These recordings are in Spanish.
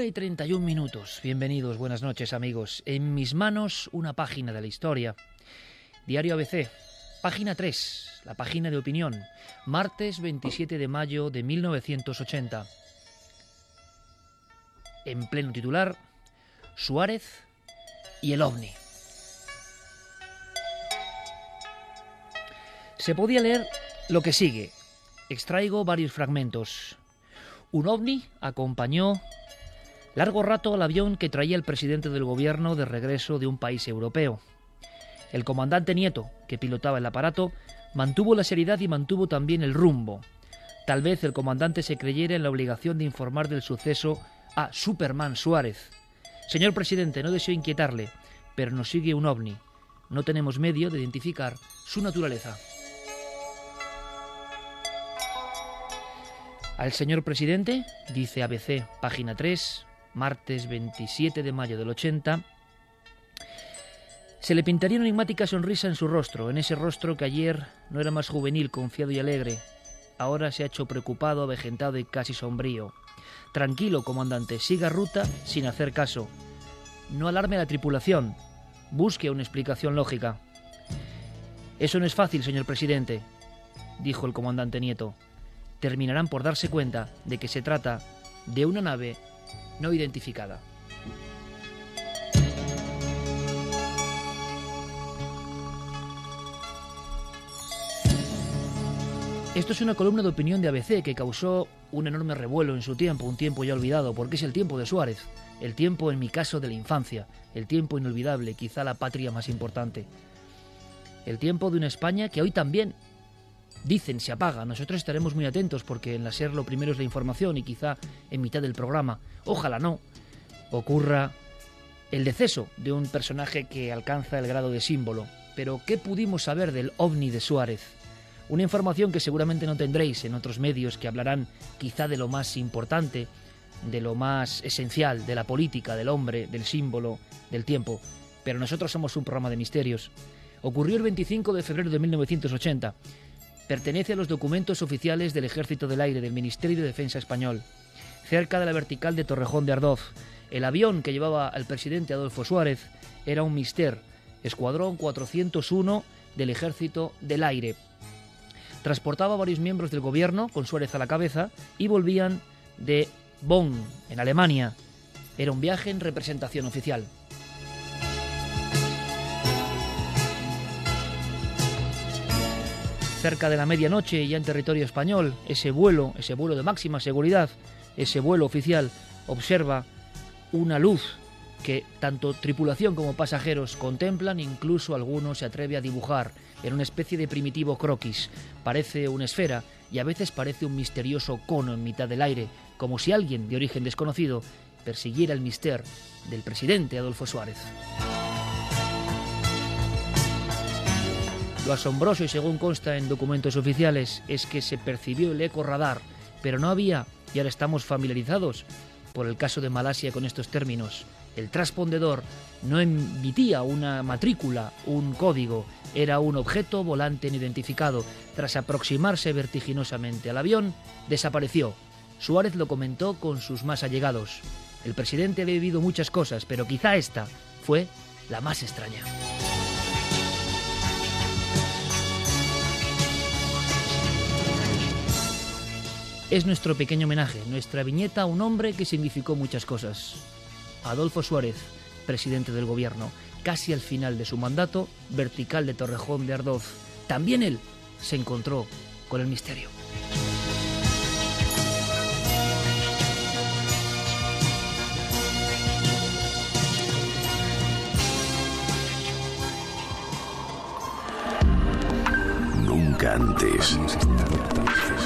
Una y 31 minutos. Bienvenidos, buenas noches amigos. En mis manos una página de la historia. Diario ABC, página 3, la página de opinión. Martes 27 de mayo de 1980. En pleno titular, Suárez y el ovni. Se podía leer lo que sigue. Extraigo varios fragmentos. Un ovni acompañó largo rato al avión que traía el presidente del gobierno de regreso de un país europeo. El comandante Nieto, que pilotaba el aparato, mantuvo la seriedad y mantuvo también el rumbo. Tal vez el comandante se creyera en la obligación de informar del suceso a Superman Suárez. Señor presidente, no deseo inquietarle, pero nos sigue un ovni. No tenemos medio de identificar su naturaleza. Al señor presidente, dice ABC, página 3, martes 27 de mayo del 80, se le pintaría una enigmática sonrisa en su rostro, en ese rostro que ayer no era más juvenil, confiado y alegre. Ahora se ha hecho preocupado, avejentado y casi sombrío. Tranquilo, comandante, siga ruta sin hacer caso. No alarme a la tripulación. Busque una explicación lógica. Eso no es fácil, señor presidente, dijo el comandante Nieto. Terminarán por darse cuenta de que se trata de una nave no identificada. Esto es una columna de opinión de ABC que causó un enorme revuelo en su tiempo, un tiempo ya olvidado, porque es el tiempo de Suárez, el tiempo en mi caso de la infancia, el tiempo inolvidable, quizá la patria más importante. El tiempo de una España que hoy también dicen se apaga. Nosotros estaremos muy atentos porque en la SER lo primero es la información y quizá en mitad del programa, ojalá no, ocurra el deceso de un personaje que alcanza el grado de símbolo. Pero ¿qué pudimos saber del ovni de Suárez? Una información que seguramente no tendréis en otros medios que hablarán quizá de lo más importante, de lo más esencial, de la política, del hombre, del símbolo, del tiempo. Pero nosotros somos un programa de misterios. Ocurrió el 25 de febrero de 1980 pertenece a los documentos oficiales del Ejército del Aire del Ministerio de Defensa español. Cerca de la vertical de Torrejón de Ardoz, el avión que llevaba al presidente Adolfo Suárez era un Mister, Escuadrón 401 del Ejército del Aire. Transportaba a varios miembros del gobierno, con Suárez a la cabeza, y volvían de Bonn, en Alemania. Era un viaje en representación oficial. Cerca de la medianoche ya en territorio español, ese vuelo, ese vuelo de máxima seguridad, ese vuelo oficial, observa una luz que tanto tripulación como pasajeros contemplan, incluso alguno se atreve a dibujar en una especie de primitivo croquis. Parece una esfera y a veces parece un misterioso cono en mitad del aire, como si alguien de origen desconocido persiguiera el mister del presidente Adolfo Suárez. Lo asombroso, y según consta en documentos oficiales, es que se percibió el eco radar, pero no había, y ahora estamos familiarizados, por el caso de Malasia con estos términos. El transpondedor no emitía una matrícula, un código, era un objeto volante no identificado. Tras aproximarse vertiginosamente al avión, desapareció. Suárez lo comentó con sus más allegados. El presidente había vivido muchas cosas, pero quizá esta fue la más extraña. Es nuestro pequeño homenaje, nuestra viñeta a un hombre que significó muchas cosas. Adolfo Suárez, presidente del gobierno, casi al final de su mandato, vertical de Torrejón de Ardoz. También él se encontró con el misterio. Nunca antes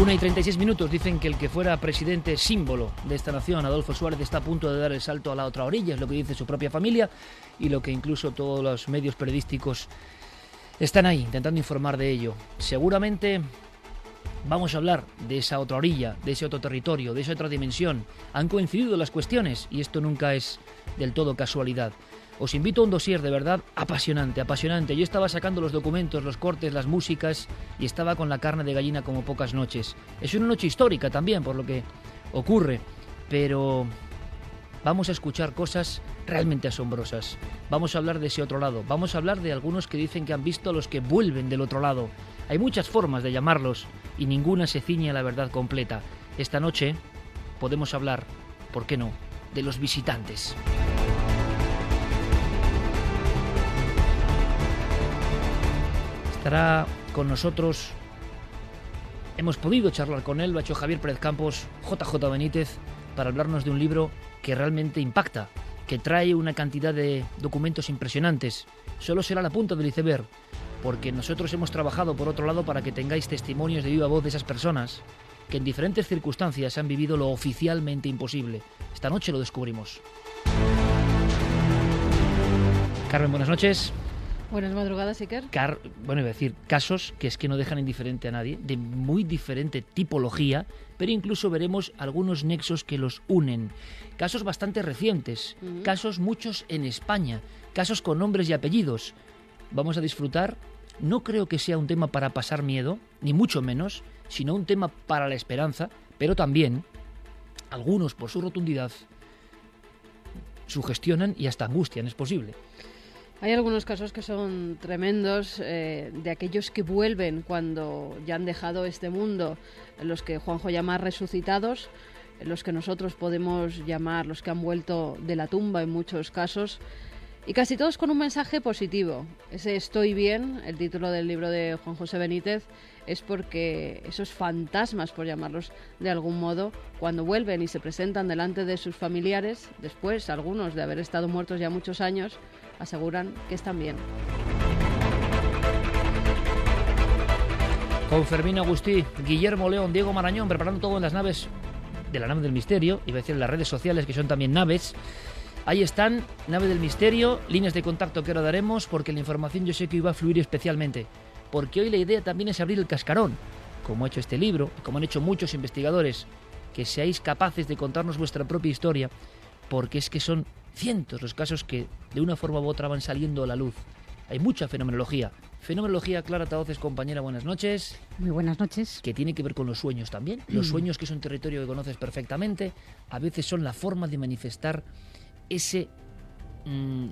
Una y 36 minutos dicen que el que fuera presidente símbolo de esta nación, Adolfo Suárez, está a punto de dar el salto a la otra orilla, es lo que dice su propia familia y lo que incluso todos los medios periodísticos están ahí intentando informar de ello. Seguramente vamos a hablar de esa otra orilla, de ese otro territorio, de esa otra dimensión. Han coincidido las cuestiones y esto nunca es del todo casualidad. Os invito a un dossier de verdad apasionante, apasionante. Yo estaba sacando los documentos, los cortes, las músicas y estaba con la carne de gallina como pocas noches. Es una noche histórica también por lo que ocurre, pero vamos a escuchar cosas realmente asombrosas. Vamos a hablar de ese otro lado. Vamos a hablar de algunos que dicen que han visto a los que vuelven del otro lado. Hay muchas formas de llamarlos y ninguna se ciñe a la verdad completa. Esta noche podemos hablar, ¿por qué no?, de los visitantes. Estará con nosotros. Hemos podido charlar con él, lo ha hecho Javier Pérez Campos, JJ Benítez, para hablarnos de un libro que realmente impacta, que trae una cantidad de documentos impresionantes. Solo será la punta del iceberg, porque nosotros hemos trabajado por otro lado para que tengáis testimonios de viva voz de esas personas que en diferentes circunstancias han vivido lo oficialmente imposible. Esta noche lo descubrimos. Carmen, buenas noches. Buenas madrugadas, Iker. Car bueno, iba a decir, casos que es que no dejan indiferente a nadie, de muy diferente tipología, pero incluso veremos algunos nexos que los unen. Casos bastante recientes, uh -huh. casos muchos en España, casos con nombres y apellidos. Vamos a disfrutar, no creo que sea un tema para pasar miedo, ni mucho menos, sino un tema para la esperanza, pero también, algunos por su rotundidad, sugestionan y hasta angustian, es posible. Hay algunos casos que son tremendos, eh, de aquellos que vuelven cuando ya han dejado este mundo, los que Juanjo llama resucitados, los que nosotros podemos llamar los que han vuelto de la tumba en muchos casos, y casi todos con un mensaje positivo. Ese Estoy bien, el título del libro de Juan José Benítez, es porque esos fantasmas, por llamarlos de algún modo, cuando vuelven y se presentan delante de sus familiares, después algunos de haber estado muertos ya muchos años, aseguran que están bien. Con Fermín Agustí, Guillermo León, Diego Marañón, preparando todo en las naves de la nave del misterio, iba a decir en las redes sociales que son también naves. Ahí están, nave del misterio, líneas de contacto que ahora daremos, porque la información yo sé que iba a fluir especialmente. Porque hoy la idea también es abrir el cascarón, como ha hecho este libro, y como han hecho muchos investigadores, que seáis capaces de contarnos vuestra propia historia, porque es que son cientos los casos que de una forma u otra van saliendo a la luz. Hay mucha fenomenología. Fenomenología, Clara Taoces, compañera, buenas noches. Muy buenas noches. Que tiene que ver con los sueños también. Los sueños, que es un territorio que conoces perfectamente, a veces son la forma de manifestar ese mmm,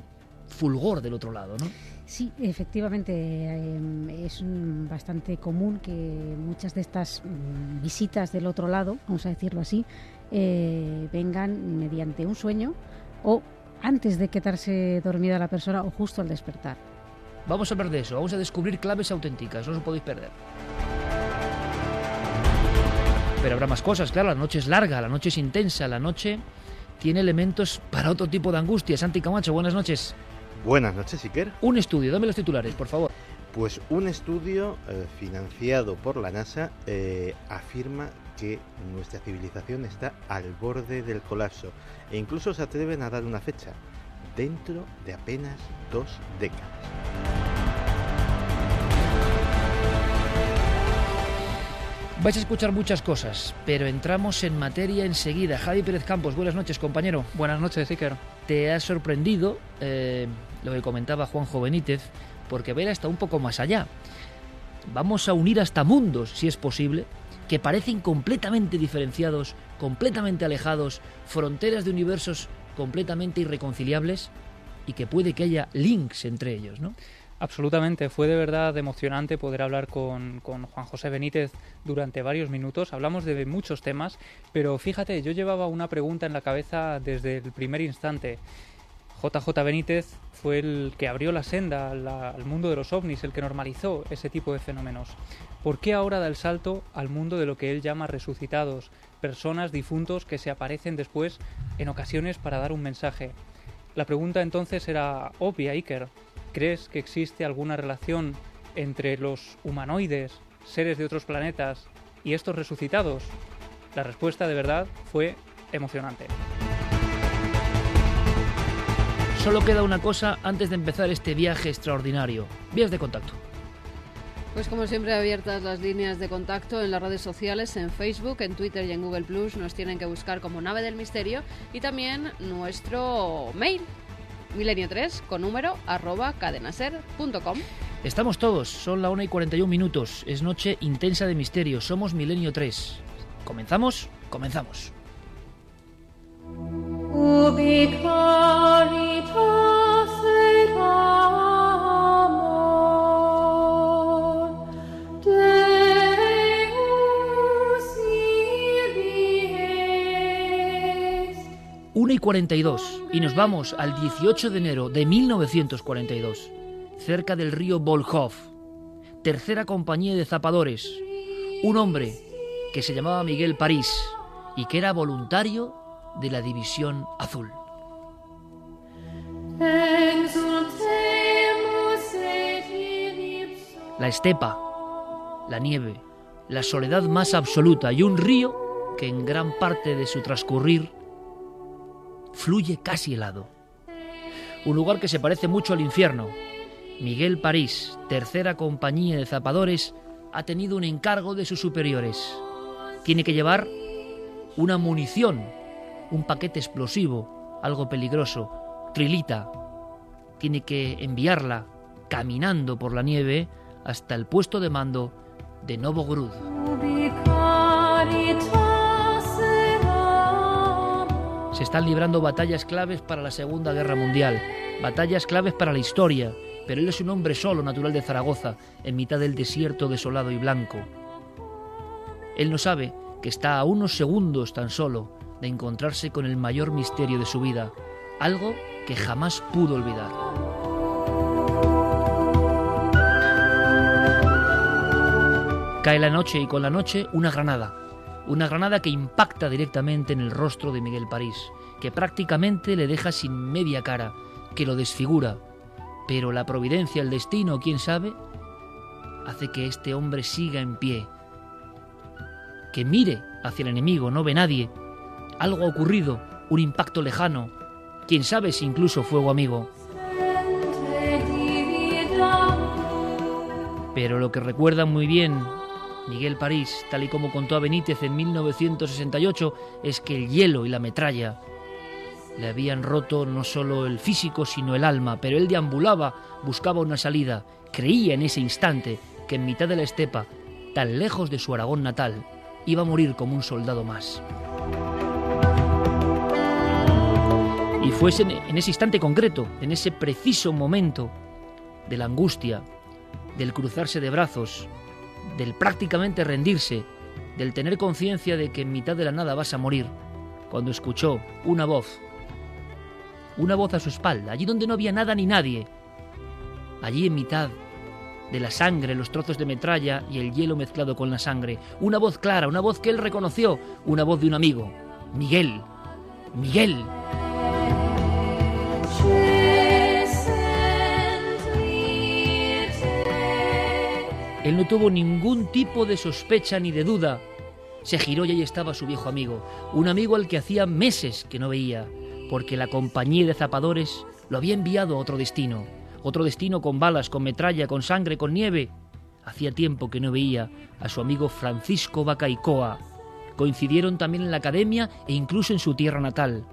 fulgor del otro lado, ¿no? Sí, efectivamente, eh, es bastante común que muchas de estas mm, visitas del otro lado, vamos a decirlo así, eh, vengan mediante un sueño o antes de quedarse dormida la persona o justo al despertar. Vamos a hablar de eso, vamos a descubrir claves auténticas, no os podéis perder. Pero habrá más cosas, claro, la noche es larga, la noche es intensa, la noche tiene elementos para otro tipo de angustia. Santi Camacho, buenas noches. Buenas noches, Iker. Un estudio, dame los titulares, por favor. Pues un estudio eh, financiado por la NASA eh, afirma que nuestra civilización está al borde del colapso e incluso se atreven a dar una fecha, dentro de apenas dos décadas. Vais a escuchar muchas cosas, pero entramos en materia enseguida. Javi Pérez Campos, buenas noches, compañero. Buenas noches, Iker. Te ha sorprendido eh, lo que comentaba Juanjo Benítez, porque ver hasta un poco más allá. Vamos a unir hasta mundos, si es posible, que parecen completamente diferenciados, completamente alejados, fronteras de universos completamente irreconciliables y que puede que haya links entre ellos, ¿no? Absolutamente, fue de verdad emocionante poder hablar con, Juan José Benítez durante varios minutos. Hablamos de muchos temas, pero fíjate, yo llevaba una pregunta en la cabeza desde el primer instante. JJ Benítez fue el que abrió la senda al, al mundo de los ovnis, el que normalizó ese tipo de fenómenos. ¿Por qué ahora da el salto al mundo de lo que él llama resucitados, personas difuntos que se aparecen después en ocasiones para dar un mensaje? La pregunta entonces era obvia, Iker. ¿Crees que existe alguna relación entre los humanoides, seres de otros planetas, y estos resucitados? La respuesta de verdad fue emocionante. Solo queda una cosa antes de empezar este viaje extraordinario. Vías de contacto. Pues como siempre abiertas las líneas de contacto en las redes sociales, en Facebook, en Twitter y en Google Plus. Nos tienen que buscar como Nave del Misterio y también nuestro mail milenio3 con número arroba cadenaser.com. Estamos todos, son la 1 y 41 minutos, es noche intensa de misterio, somos Milenio 3. ¿Comenzamos? Comenzamos. Y 42 y nos vamos al 18 de enero de 1942, cerca del río Volkhov, tercera compañía de zapadores, un hombre que se llamaba Miguel París y que era voluntario de la División Azul. La estepa, la nieve, la soledad más absoluta y un río que en gran parte de su transcurrir fluye casi helado. Un lugar que se parece mucho al infierno. Miguel París, tercera compañía de zapadores, ha tenido un encargo de sus superiores. Tiene que llevar una munición, un paquete explosivo, algo peligroso, trilita. Tiene que enviarla caminando por la nieve hasta el puesto de mando de Novogrud. Se están librando batallas claves para la Segunda Guerra Mundial, batallas claves para la historia, pero él es un hombre solo, natural de Zaragoza, en mitad del desierto desolado y blanco. Él no sabe que está a unos segundos tan solo de encontrarse con el mayor misterio de su vida, algo que jamás pudo olvidar. Cae la noche y con la noche una granada, una granada que impacta directamente en el rostro de Miguel París, que prácticamente le deja sin media cara, que lo desfigura. Pero la providencia, el destino, quién sabe, hace que este hombre siga en pie, que mire hacia el enemigo, no ve nadie. Algo ha ocurrido, un impacto lejano, quién sabe si incluso fuego amigo. Pero lo que recuerda muy bien Miguel París, tal y como contó a Benítez en 1968, es que el hielo y la metralla le habían roto no solo el físico, sino el alma, pero él deambulaba, buscaba una salida, creía en ese instante que en mitad de la estepa, tan lejos de su Aragón natal, iba a morir como un soldado más. Y fue en ese instante concreto, en ese preciso momento de la angustia, del cruzarse de brazos, del prácticamente rendirse, del tener conciencia de que en mitad de la nada vas a morir, cuando escuchó una voz, una voz a su espalda, allí donde no había nada ni nadie, allí en mitad de la sangre, los trozos de metralla y el hielo mezclado con la sangre, una voz clara, una voz que él reconoció, una voz de un amigo, Miguel, Miguel. Él no tuvo ningún tipo de sospecha ni de duda. Se giró y ahí estaba su viejo amigo, un amigo al que hacía meses que no veía, porque la compañía de zapadores lo había enviado a otro destino, otro destino con balas, con metralla, con sangre, con nieve. Hacía tiempo que no veía a su amigo Francisco Bacaicoa. Coincidieron también en la academia e incluso en su tierra natal.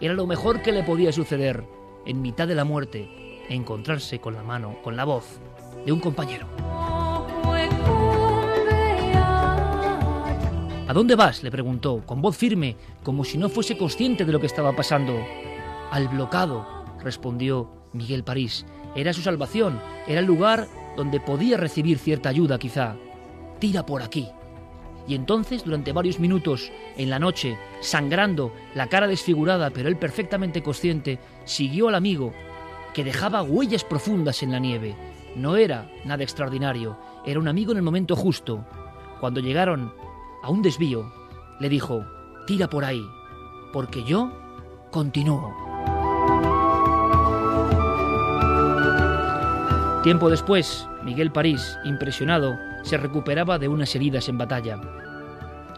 Era lo mejor que le podía suceder, en mitad de la muerte, encontrarse con la mano, con la voz de un compañero. ¿A dónde vas? le preguntó, con voz firme, como si no fuese consciente de lo que estaba pasando. Al blocado, respondió Miguel París. Era su salvación, era el lugar donde podía recibir cierta ayuda quizá. Tira por aquí. Y entonces, durante varios minutos, en la noche, sangrando, la cara desfigurada, pero él perfectamente consciente, siguió al amigo, que dejaba huellas profundas en la nieve. No era nada extraordinario, era un amigo en el momento justo. Cuando llegaron a un desvío, le dijo, tira por ahí, porque yo continúo. Tiempo después, Miguel París, impresionado, se recuperaba de unas heridas en batalla.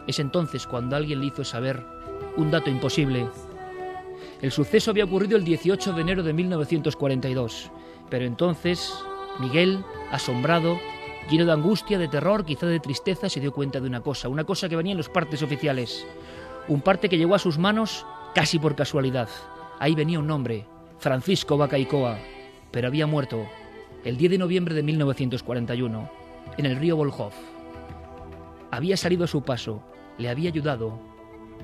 Es entonces cuando alguien le hizo saber un dato imposible. El suceso había ocurrido el 18 de enero de 1942, pero entonces Miguel, asombrado, lleno de angustia, de terror, quizá de tristeza, se dio cuenta de una cosa, una cosa que venía en los partes oficiales, un parte que llegó a sus manos casi por casualidad. Ahí venía un nombre, Francisco Bacaicoa, pero había muerto el 10 de noviembre de 1941, en el río Volhov. Había salido a su paso, le había ayudado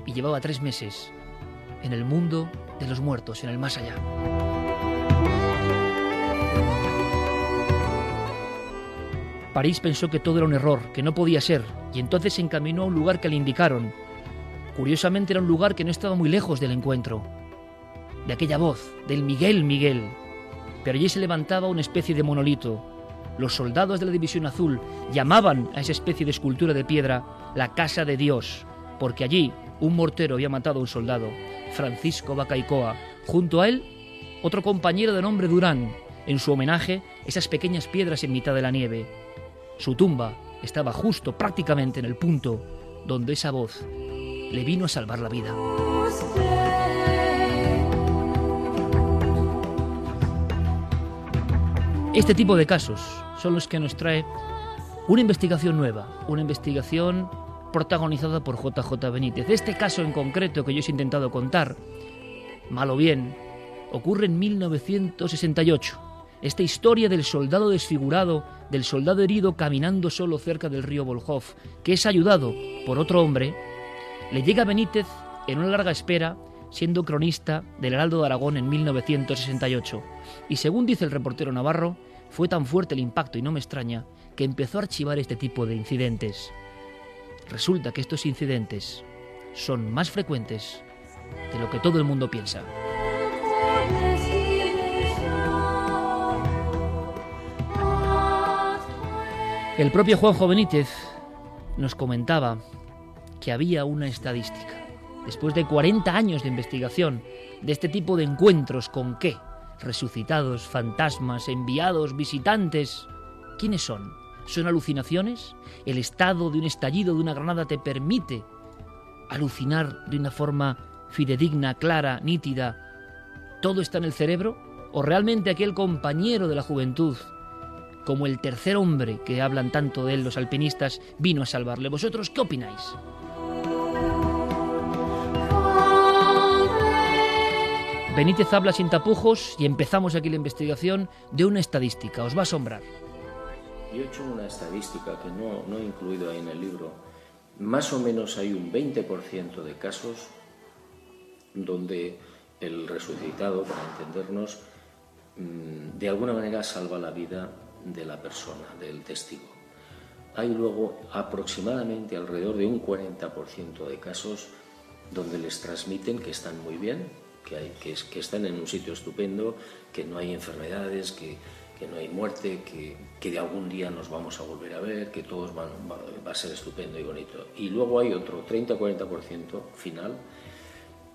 y llevaba tres meses en el mundo de los muertos, en el más allá. París pensó que todo era un error, que no podía ser, y entonces se encaminó a un lugar que le indicaron. Curiosamente era un lugar que no estaba muy lejos del encuentro, de aquella voz, del Miguel Miguel, pero allí se levantaba una especie de monolito. Los soldados de la División Azul llamaban a esa especie de escultura de piedra la Casa de Dios, porque allí un mortero había matado a un soldado, Francisco Bacaicoa. Junto a él, otro compañero de nombre Durán. En su homenaje, esas pequeñas piedras en mitad de la nieve. Su tumba estaba justo prácticamente en el punto donde esa voz le vino a salvar la vida. Este tipo de casos son los que nos trae una investigación nueva, una investigación protagonizada por JJ Benítez. Este caso en concreto que yo os he intentado contar, mal o bien, ocurre en 1968. Esta historia del soldado desfigurado, del soldado herido caminando solo cerca del río Volhov, que es ayudado por otro hombre, le llega a Benítez en una larga espera siendo cronista del Heraldo de Aragón en 1968. Y según dice el reportero Navarro, fue tan fuerte el impacto, y no me extraña, que empezó a archivar este tipo de incidentes. Resulta que estos incidentes son más frecuentes de lo que todo el mundo piensa. El propio Juanjo Benítez nos comentaba que había una estadística después de 40 años de investigación de este tipo de encuentros con qué? Resucitados, fantasmas, enviados, visitantes. ¿Quiénes son? ¿Son alucinaciones? ¿El estado de un estallido de una granada te permite alucinar de una forma fidedigna, clara, nítida? ¿Todo está en el cerebro? ¿O realmente aquel compañero de la juventud, como el tercer hombre que hablan tanto de él los alpinistas, vino a salvarle? ¿Vosotros qué opináis? Benítez habla sin tapujos y empezamos aquí la investigación de una estadística. Os va a asombrar. Yo he hecho una estadística que no, no he incluido ahí en el libro. Más o menos hay un 20% de casos donde el resucitado, para entendernos, mm, de alguna manera salva la vida de la persona, del testigo. Hay luego aproximadamente alrededor de un 40% de casos donde les transmiten que están muy bien, que, están en un sitio estupendo, que no hay enfermedades, que, no hay muerte, que, de algún día nos vamos a volver a ver, que todo va, a ser estupendo y bonito. Y luego hay otro 30-40% final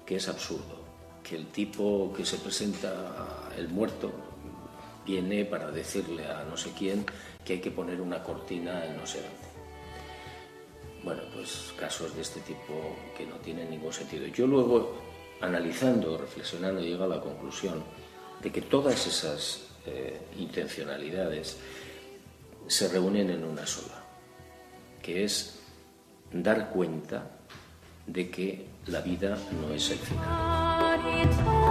que es absurdo, que el tipo que se presenta, el muerto, viene para decirle a no sé quién que hay que poner una cortina en no sé dónde. Bueno, pues casos de este tipo que no tienen ningún sentido. Yo luego, analizando, reflexionando, llego a la conclusión de que todas esas eh, intencionalidades se reúnen en una sola, que es dar cuenta de que la vida no es el final.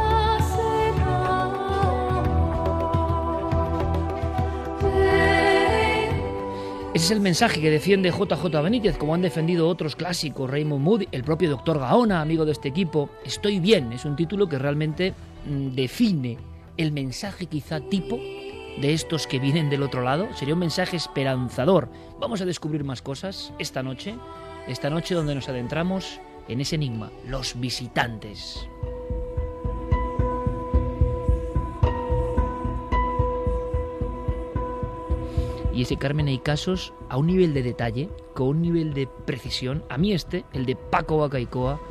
Ese es el mensaje que defiende JJ Benítez, como han defendido otros clásicos, Raymond Moody, el propio doctor Gaona, amigo de este equipo. Estoy bien, es un título que realmente mm, define el mensaje quizá tipo de estos que vienen del otro lado. Sería un mensaje esperanzador. Vamos a descubrir más cosas esta noche, esta noche donde nos adentramos en ese enigma, los visitantes. Y ese Carmen hay casos a un nivel de detalle, con un nivel de precisión. A mí este, el de Paco Bacaicoa,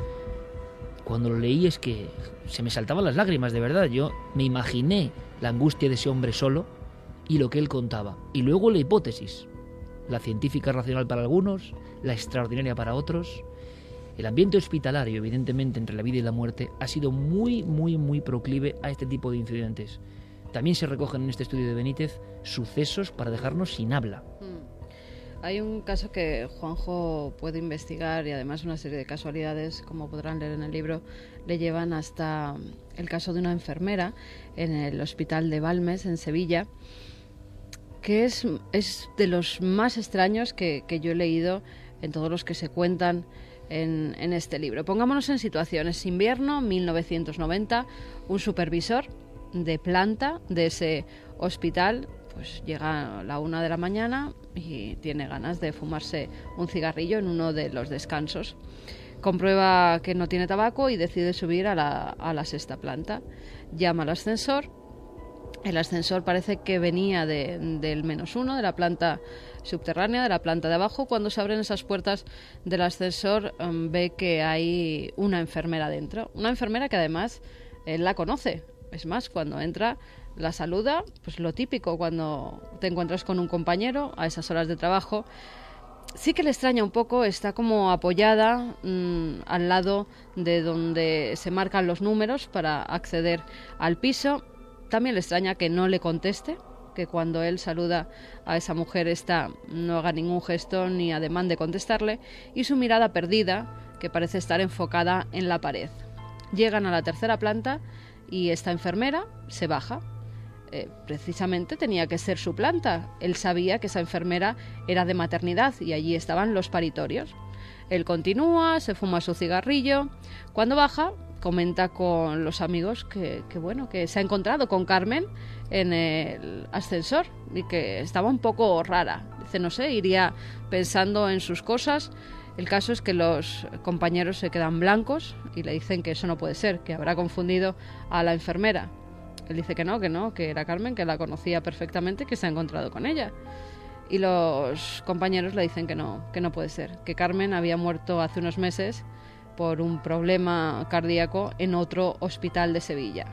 cuando lo leí es que se me saltaban las lágrimas, de verdad. Yo me imaginé la angustia de ese hombre solo y lo que él contaba. Y luego la hipótesis, la científica racional para algunos, la extraordinaria para otros. El ambiente hospitalario, evidentemente, entre la vida y la muerte, ha sido muy, muy, muy proclive a este tipo de incidentes. También se recogen en este estudio de Benítez sucesos para dejarnos sin habla. Mm. Hay un caso que Juanjo puede investigar y además una serie de casualidades, como podrán leer en el libro, le llevan hasta el caso de una enfermera en el hospital de Balmes, en Sevilla, que es, es de los más extraños que, yo he leído en todos los que se cuentan en, en, este libro. Pongámonos en situaciones. Invierno, 1990, un supervisor de planta de ese hospital, pues llega a la una de la mañana y tiene ganas de fumarse un cigarrillo en uno de los descansos. Comprueba que no tiene tabaco y decide subir a la, a la sexta planta. Llama al ascensor. El ascensor parece que venía del menos uno, de la planta subterránea, de la planta de abajo. Cuando se abren esas puertas del ascensor, em, ve que hay una enfermera dentro. Una enfermera que además él la conoce. Es más, cuando entra, la saluda, pues lo típico cuando te encuentras con un compañero a esas horas de trabajo. Sí que le extraña un poco, está como apoyada mm, al lado de donde se marcan los números para acceder al piso. También le extraña que no le conteste, que cuando él saluda a esa mujer esta no haga ningún gesto ni ademán de contestarle y su mirada perdida, que parece estar enfocada en la pared. Llegan a la tercera planta y esta enfermera se baja. Eh, precisamente tenía que ser su planta. Él sabía que esa enfermera era de maternidad y allí estaban los paritorios. Él continúa, se fuma su cigarrillo. Cuando baja, comenta con los amigos que, que, bueno, que se ha encontrado con Carmen en el ascensor y que estaba un poco rara. Dice, no sé, iría pensando en sus cosas el caso es que los compañeros se quedan blancos y le dicen que eso no puede ser, que habrá confundido a la enfermera. Él dice que no, que no, que era Carmen, que la conocía perfectamente, que se ha encontrado con ella. Y los compañeros le dicen que no, que no puede ser, que Carmen había muerto hace unos meses por un problema cardíaco en otro hospital de Sevilla.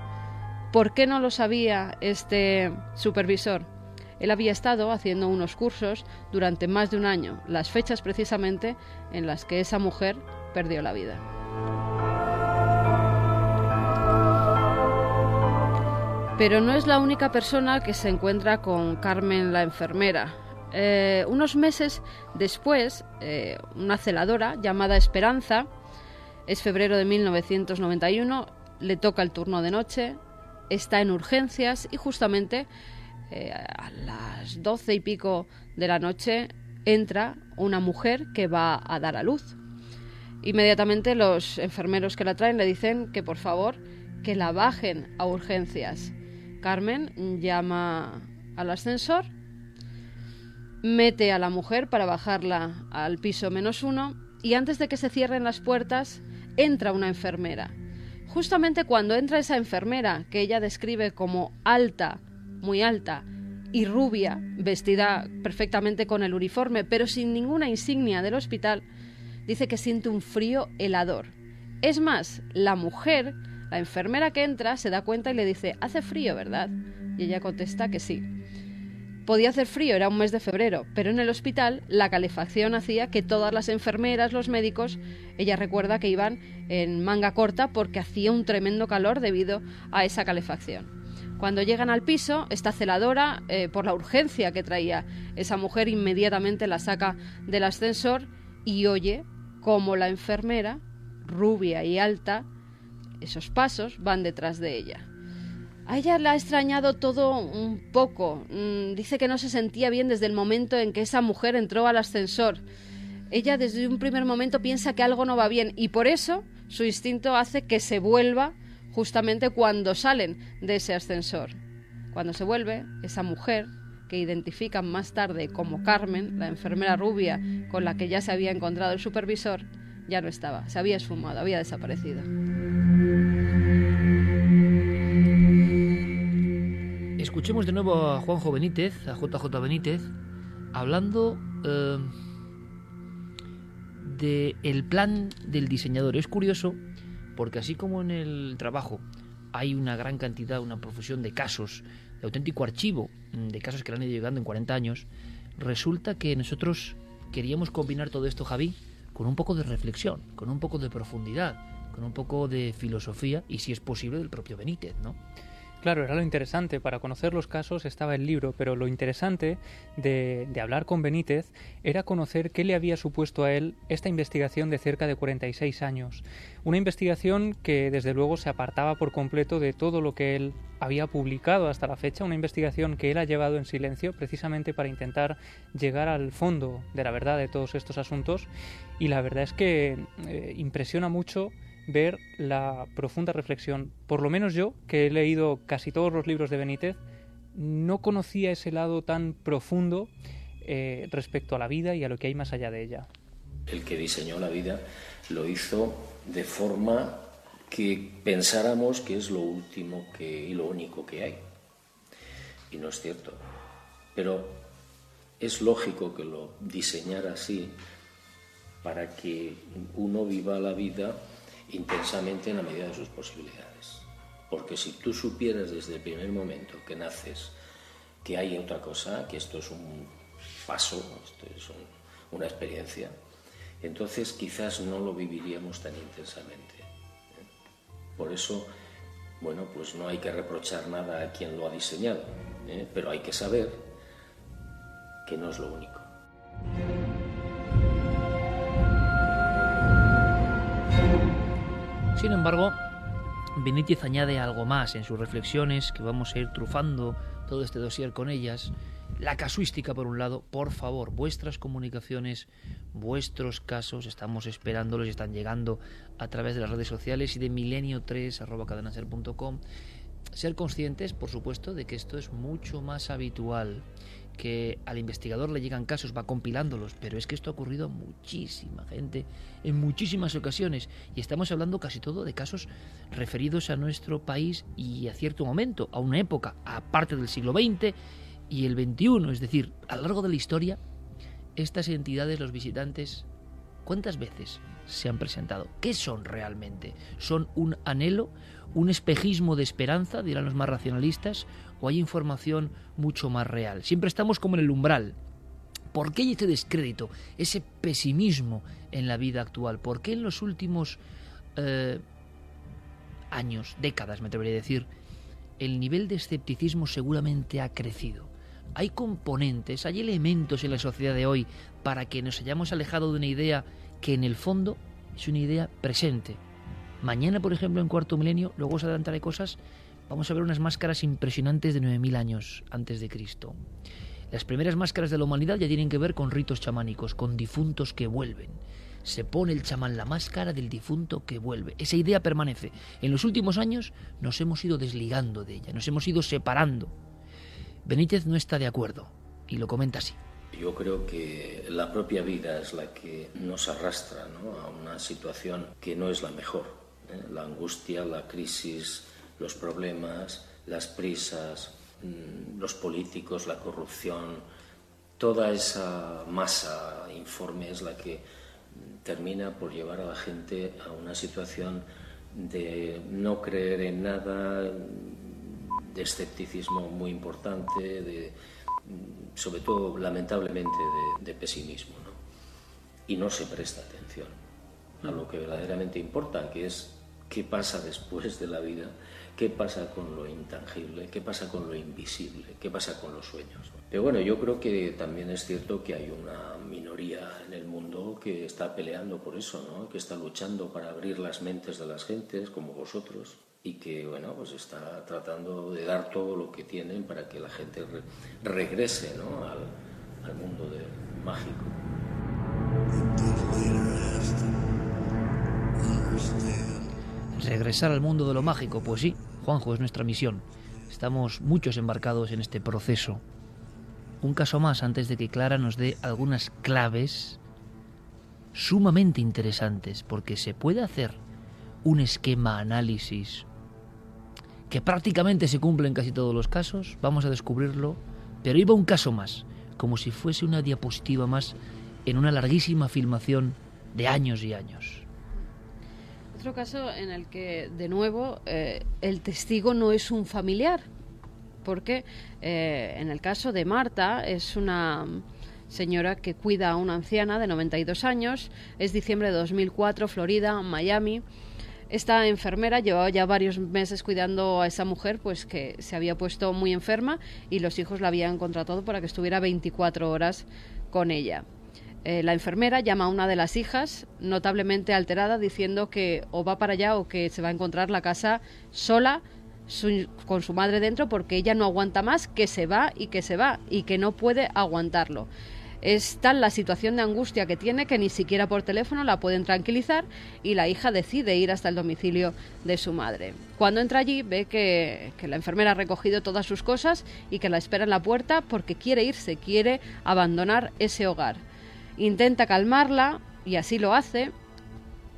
¿Por qué no lo sabía este supervisor? Él había estado haciendo unos cursos durante más de un año, las fechas precisamente en las que esa mujer perdió la vida. Pero no es la única persona que se encuentra con Carmen la enfermera. Eh, unos meses después, eh, una celadora llamada Esperanza, es febrero de 1991, le toca el turno de noche, está en urgencias y justamente eh, a las doce y pico de la noche entra una mujer que va a dar a luz. Inmediatamente los enfermeros que la traen le dicen que por favor que la bajen a urgencias. Carmen llama al ascensor, mete a la mujer para bajarla al piso menos uno y antes de que se cierren las puertas entra una enfermera. Justamente cuando entra esa enfermera, que ella describe como alta, muy alta y rubia, vestida perfectamente con el uniforme, pero sin ninguna insignia del hospital, dice que siente un frío helador. Es más, la mujer, la enfermera que entra, se da cuenta y le dice, hace frío, ¿verdad? Y ella contesta que sí. Podía hacer frío, era un mes de febrero, pero en el hospital la calefacción hacía que todas las enfermeras, los médicos, ella recuerda que iban en manga corta porque hacía un tremendo calor debido a esa calefacción. Cuando llegan al piso, esta celadora, eh, por la urgencia que traía esa mujer, inmediatamente la saca del ascensor y oye cómo la enfermera, rubia y alta, esos pasos van detrás de ella. A ella la ha extrañado todo un poco. Mm, dice que no se sentía bien desde el momento en que esa mujer entró al ascensor. Ella desde un primer momento piensa que algo no va bien y por eso su instinto hace que se vuelva justamente cuando salen de ese ascensor. Cuando se vuelve, esa mujer, que identifican más tarde como Carmen, la enfermera rubia con la que ya se había encontrado el supervisor, ya no estaba, se había esfumado, había desaparecido. Escuchemos de nuevo a Juanjo Benítez, a JJ Benítez, hablando eh, de el plan del diseñador. Es curioso porque así como en el trabajo hay una gran cantidad, una profusión de casos, de auténtico archivo de casos que le han ido llegando en 40 años, resulta que nosotros queríamos combinar todo esto, Javi, con un poco de reflexión, con un poco de profundidad, con un poco de filosofía y, si es posible, del propio Benítez, ¿no? Claro, era lo interesante. Para conocer los casos estaba el libro, pero lo interesante de, hablar con Benítez era conocer qué le había supuesto a él esta investigación de cerca de 46 años. Una investigación que desde luego se apartaba por completo de todo lo que él había publicado hasta la fecha, una investigación que él ha llevado en silencio precisamente para intentar llegar al fondo de la verdad de todos estos asuntos. Y la verdad es que eh, impresiona mucho ver la profunda reflexión. Por lo menos yo, que he leído casi todos los libros de Benítez, no conocía ese lado tan profundo eh, respecto a la vida y a lo que hay más allá de ella. El que diseñó la vida lo hizo de forma que pensáramos que es lo último y lo único que hay. Y no es cierto. Pero es lógico que lo diseñara así para que uno viva la vida intensamente en la medida de sus posibilidades. Porque si tú supieras desde el primer momento que naces que hay otra cosa, que esto es un paso, esto es una experiencia, entonces quizás no lo viviríamos tan intensamente. ¿eh? Por eso, bueno, pues no hay que reprochar nada a quien lo ha diseñado, ¿eh? pero hay que saber que no es lo único. Sin embargo, Benítez añade algo más en sus reflexiones que vamos a ir trufando todo este dossier con ellas. La casuística, por un lado, por favor, vuestras comunicaciones, vuestros casos, estamos esperándolos, están llegando a través de las redes sociales y de milenio3.cadenaser.com. Ser conscientes, por supuesto, de que esto es mucho más habitual que al investigador le llegan casos, va compilándolos, pero es que esto ha ocurrido a muchísima gente, en muchísimas ocasiones, y estamos hablando casi todo de casos referidos a nuestro país y a cierto momento, a una época, aparte del siglo XX y el XXI, es decir, a lo largo de la historia, estas entidades, los visitantes, ¿cuántas veces se han presentado? ¿Qué son realmente? ¿Son un anhelo, un espejismo de esperanza, dirán los más racionalistas, o hay información mucho más real. Siempre estamos como en el umbral. ¿Por qué hay este descrédito, ese pesimismo en la vida actual? ¿Por qué en los últimos eh, años, décadas, me atrevería a decir, el nivel de escepticismo seguramente ha crecido? Hay componentes, hay elementos en la sociedad de hoy para que nos hayamos alejado de una idea que en el fondo es una idea presente. Mañana, por ejemplo, en cuarto milenio, luego os adelantaré cosas vamos a ver unas máscaras impresionantes de 9.000 años antes de Cristo. Las primeras máscaras de la humanidad ya tienen que ver con ritos chamánicos, con difuntos que vuelven. Se pone el chamán la máscara del difunto que vuelve. Esa idea permanece. En los últimos años nos hemos ido desligando de ella, nos hemos ido separando. Benítez no está de acuerdo y lo comenta así. Yo creo que la propia vida es la que nos arrastra a una situación que no es la mejor. ¿eh? La angustia, la crisis, los problemas, las prisas, mm, los políticos, la corrupción, toda esa masa informe es la que termina por llevar a la gente a una situación de no creer en nada, escepticismo muy importante, de, sobre todo lamentablemente de, pesimismo. Y no se presta atención a lo que verdaderamente importa, que es qué pasa después de la vida, qué pasa con lo intangible, qué pasa con lo invisible, qué pasa con los sueños. Pero bueno, yo creo que también es cierto que hay una minoría en el mundo que está peleando por eso, ¿no? que está luchando para abrir las mentes de las gentes, como vosotros, y que bueno, pues está tratando de dar todo lo que tienen para que la gente regrese ¿no? al, al mundo de, mágico. Regresar al mundo de lo mágico, pues sí, Juanjo, es nuestra misión. Estamos muchos embarcados en este proceso un caso más antes de que Clara nos dé algunas claves sumamente interesantes, porque se puede hacer un esquema análisis que prácticamente se cumple en casi todos los casos, vamos a descubrirlo, pero iba un caso más, como si fuese una diapositiva más en una larguísima filmación de años y años. Otro caso en el que, de nuevo, eh, el testigo no es un familiar, porque eh, en el caso de Marta es una señora que cuida a una anciana de 92 años, es diciembre de 2004, Florida, Miami. Esta enfermera llevaba ya varios meses cuidando a esa mujer, pues que se había puesto muy enferma y los hijos la habían contratado para que estuviera 24 horas con ella. Eh, la enfermera llama a una de las hijas, notablemente alterada, diciendo que o va para allá o que se va a encontrar la casa sola, con su madre dentro porque ella no aguanta más, que se va y que se va y que no puede aguantarlo. Es tal la situación de angustia que tiene que ni siquiera por teléfono la pueden tranquilizar y la hija decide ir hasta el domicilio de su madre. Cuando entra allí ve que, que, la enfermera ha recogido todas sus cosas y que la espera en la puerta porque quiere irse, quiere abandonar ese hogar. Intenta calmarla y así lo hace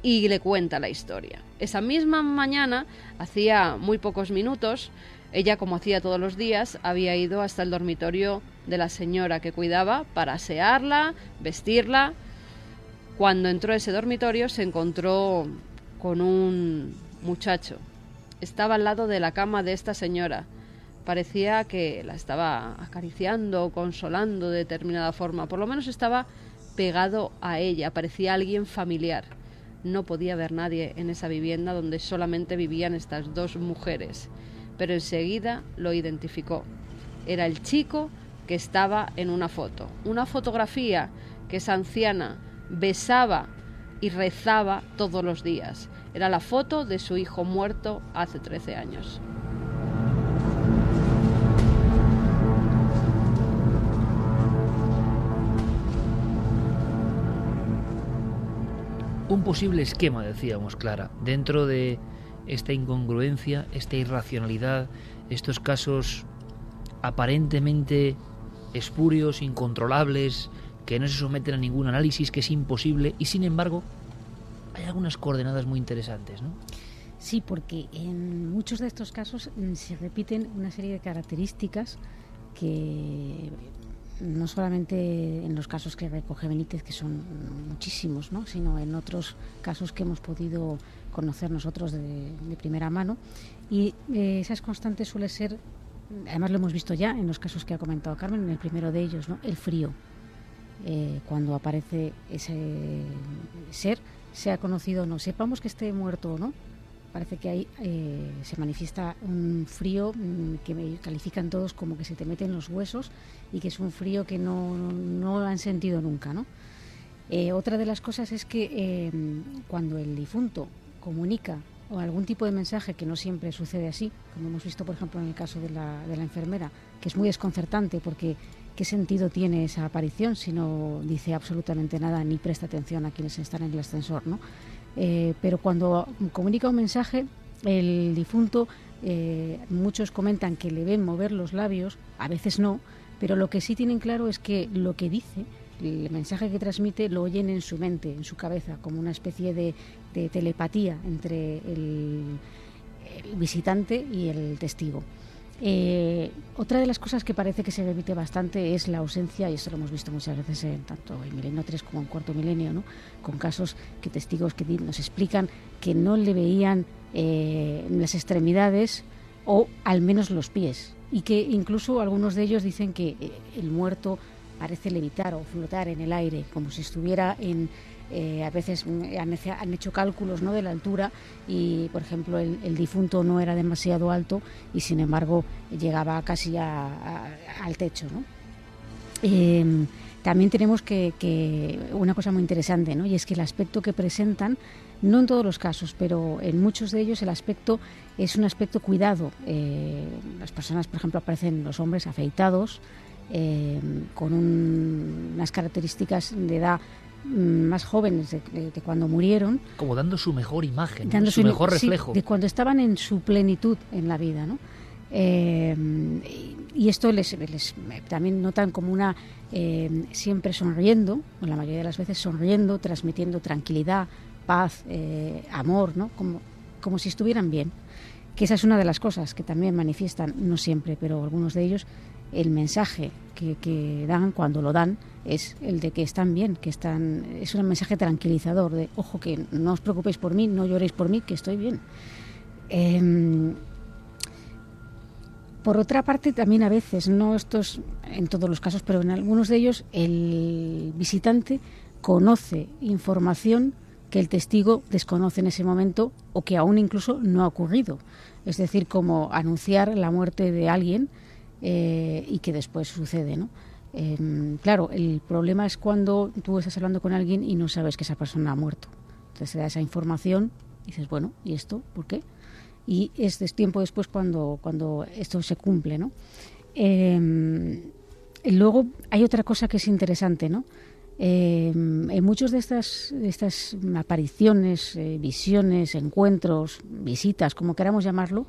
y le cuenta la historia. Esa misma mañana, hacía muy pocos minutos, ella, como hacía todos los días, había ido hasta el dormitorio de la señora que cuidaba para asearla, vestirla. Cuando entró a ese dormitorio se encontró con un muchacho. Estaba al lado de la cama de esta señora. Parecía que la estaba acariciando, consolando de determinada forma. Por lo menos estaba pegado a ella. Parecía alguien familiar no podía haber nadie en esa vivienda donde solamente vivían estas dos mujeres, pero enseguida lo identificó. Era el chico que estaba en una foto, una fotografía que esa anciana besaba y rezaba todos los días. Era la foto de su hijo muerto hace 13 años. Un posible esquema, decíamos, Clara, dentro de esta incongruencia, esta irracionalidad, estos casos aparentemente espurios, incontrolables, que no se someten a ningún análisis, que es imposible, y sin embargo hay algunas coordenadas muy interesantes, ¿no? Sí, porque en muchos de estos casos mm, se repiten una serie de características que no solamente en los casos que recoge Benítez, que son muchísimos, ¿no? sino en otros casos que hemos podido conocer nosotros de, primera mano. Y eh, esas constantes suele ser, además lo hemos visto ya en los casos que ha comentado Carmen, en el primero de ellos, ¿no? el frío. Eh, cuando aparece ese ser, sea conocido o no, sepamos que esté muerto o no, parece que ahí eh, se manifiesta un frío mm, que me califican todos como que se te meten los huesos y que es un frío que no, no, han sentido nunca. ¿no? Eh, otra de las cosas es que em, cuando el difunto comunica o algún tipo de mensaje que no siempre sucede así, como hemos visto por ejemplo en el caso de la, de la enfermera, que es muy desconcertante porque ¿qué sentido tiene esa aparición si no dice absolutamente nada ni presta atención a quienes están en el ascensor? ¿no? Eh, pero cuando comunica un mensaje, el difunto, eh, muchos comentan que le ven mover los labios, a veces no, pero lo que sí tienen claro es que lo que dice, el mensaje que transmite, lo oyen en su mente, en su cabeza, como una especie de, telepatía entre el visitante y el testigo. Eh, otra de las cosas que parece que se repite bastante es la ausencia, y esto lo hemos visto muchas veces en tanto en Milenio 3 como en Cuarto Milenio, ¿no? con casos que testigos que nos explican que no le veían eh, las extremidades o al menos los pies, y que incluso algunos de ellos dicen que eh, el muerto parece levitar o flotar en el aire, como si estuviera en... Eh, a veces mm, han, hecho cálculos ¿no? de la altura y, por ejemplo, el, difunto no era demasiado alto y, sin embargo, llegaba casi al techo. ¿no? Em, también tenemos que, una cosa muy interesante, ¿no? y es que el aspecto que presentan, no en todos los casos, pero en muchos de ellos el aspecto es un aspecto cuidado. Eh, las personas, por ejemplo, aparecen los hombres afeitados, eh, con unas características de edad más jóvenes de, cuando murieron. Como dando su mejor imagen, dando su, mejor reflejo. de cuando estaban en su plenitud en la vida, ¿no? Eh, y esto les, también notan como una eh, siempre sonriendo, o la mayoría de las veces sonriendo, transmitiendo tranquilidad, paz, eh, amor, ¿no? Como, como si estuvieran bien. Que esa es una de las cosas que también manifiestan, no siempre, pero algunos de ellos, el mensaje que, dan cuando lo dan es el de que están bien, que están, es un mensaje tranquilizador de, ojo, que no os preocupéis por mí, no lloréis por mí, que estoy bien. Em, por otra parte, también a veces, no estos en todos los casos, pero en algunos de ellos, el visitante conoce información que el testigo desconoce en ese momento o que aún incluso no ha ocurrido. Es decir, como anunciar la muerte de alguien eh, y que después sucede, ¿no? Em, claro, el problema es cuando tú estás hablando con alguien y no sabes que esa persona ha muerto. Entonces se da esa información y dices, bueno, ¿y esto? ¿Por qué? y es tiempo después cuando, cuando esto se cumple, ¿no? Em, luego hay otra cosa que es interesante, ¿no? Em, en muchas de estas, estas apariciones, eh, visiones, encuentros, visitas, como queramos llamarlo,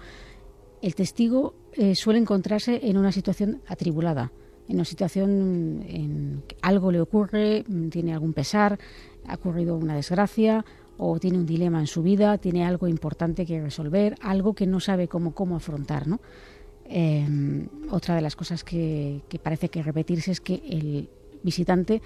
el testigo eh, suele encontrarse en una situación atribulada, en una situación en que algo le ocurre, tiene algún pesar, ha ocurrido una desgracia o tiene un dilema en su vida, tiene algo importante que resolver, algo que no sabe cómo, cómo afrontar. ¿no? Em, otra de las cosas que, parece que repetirse es que el visitante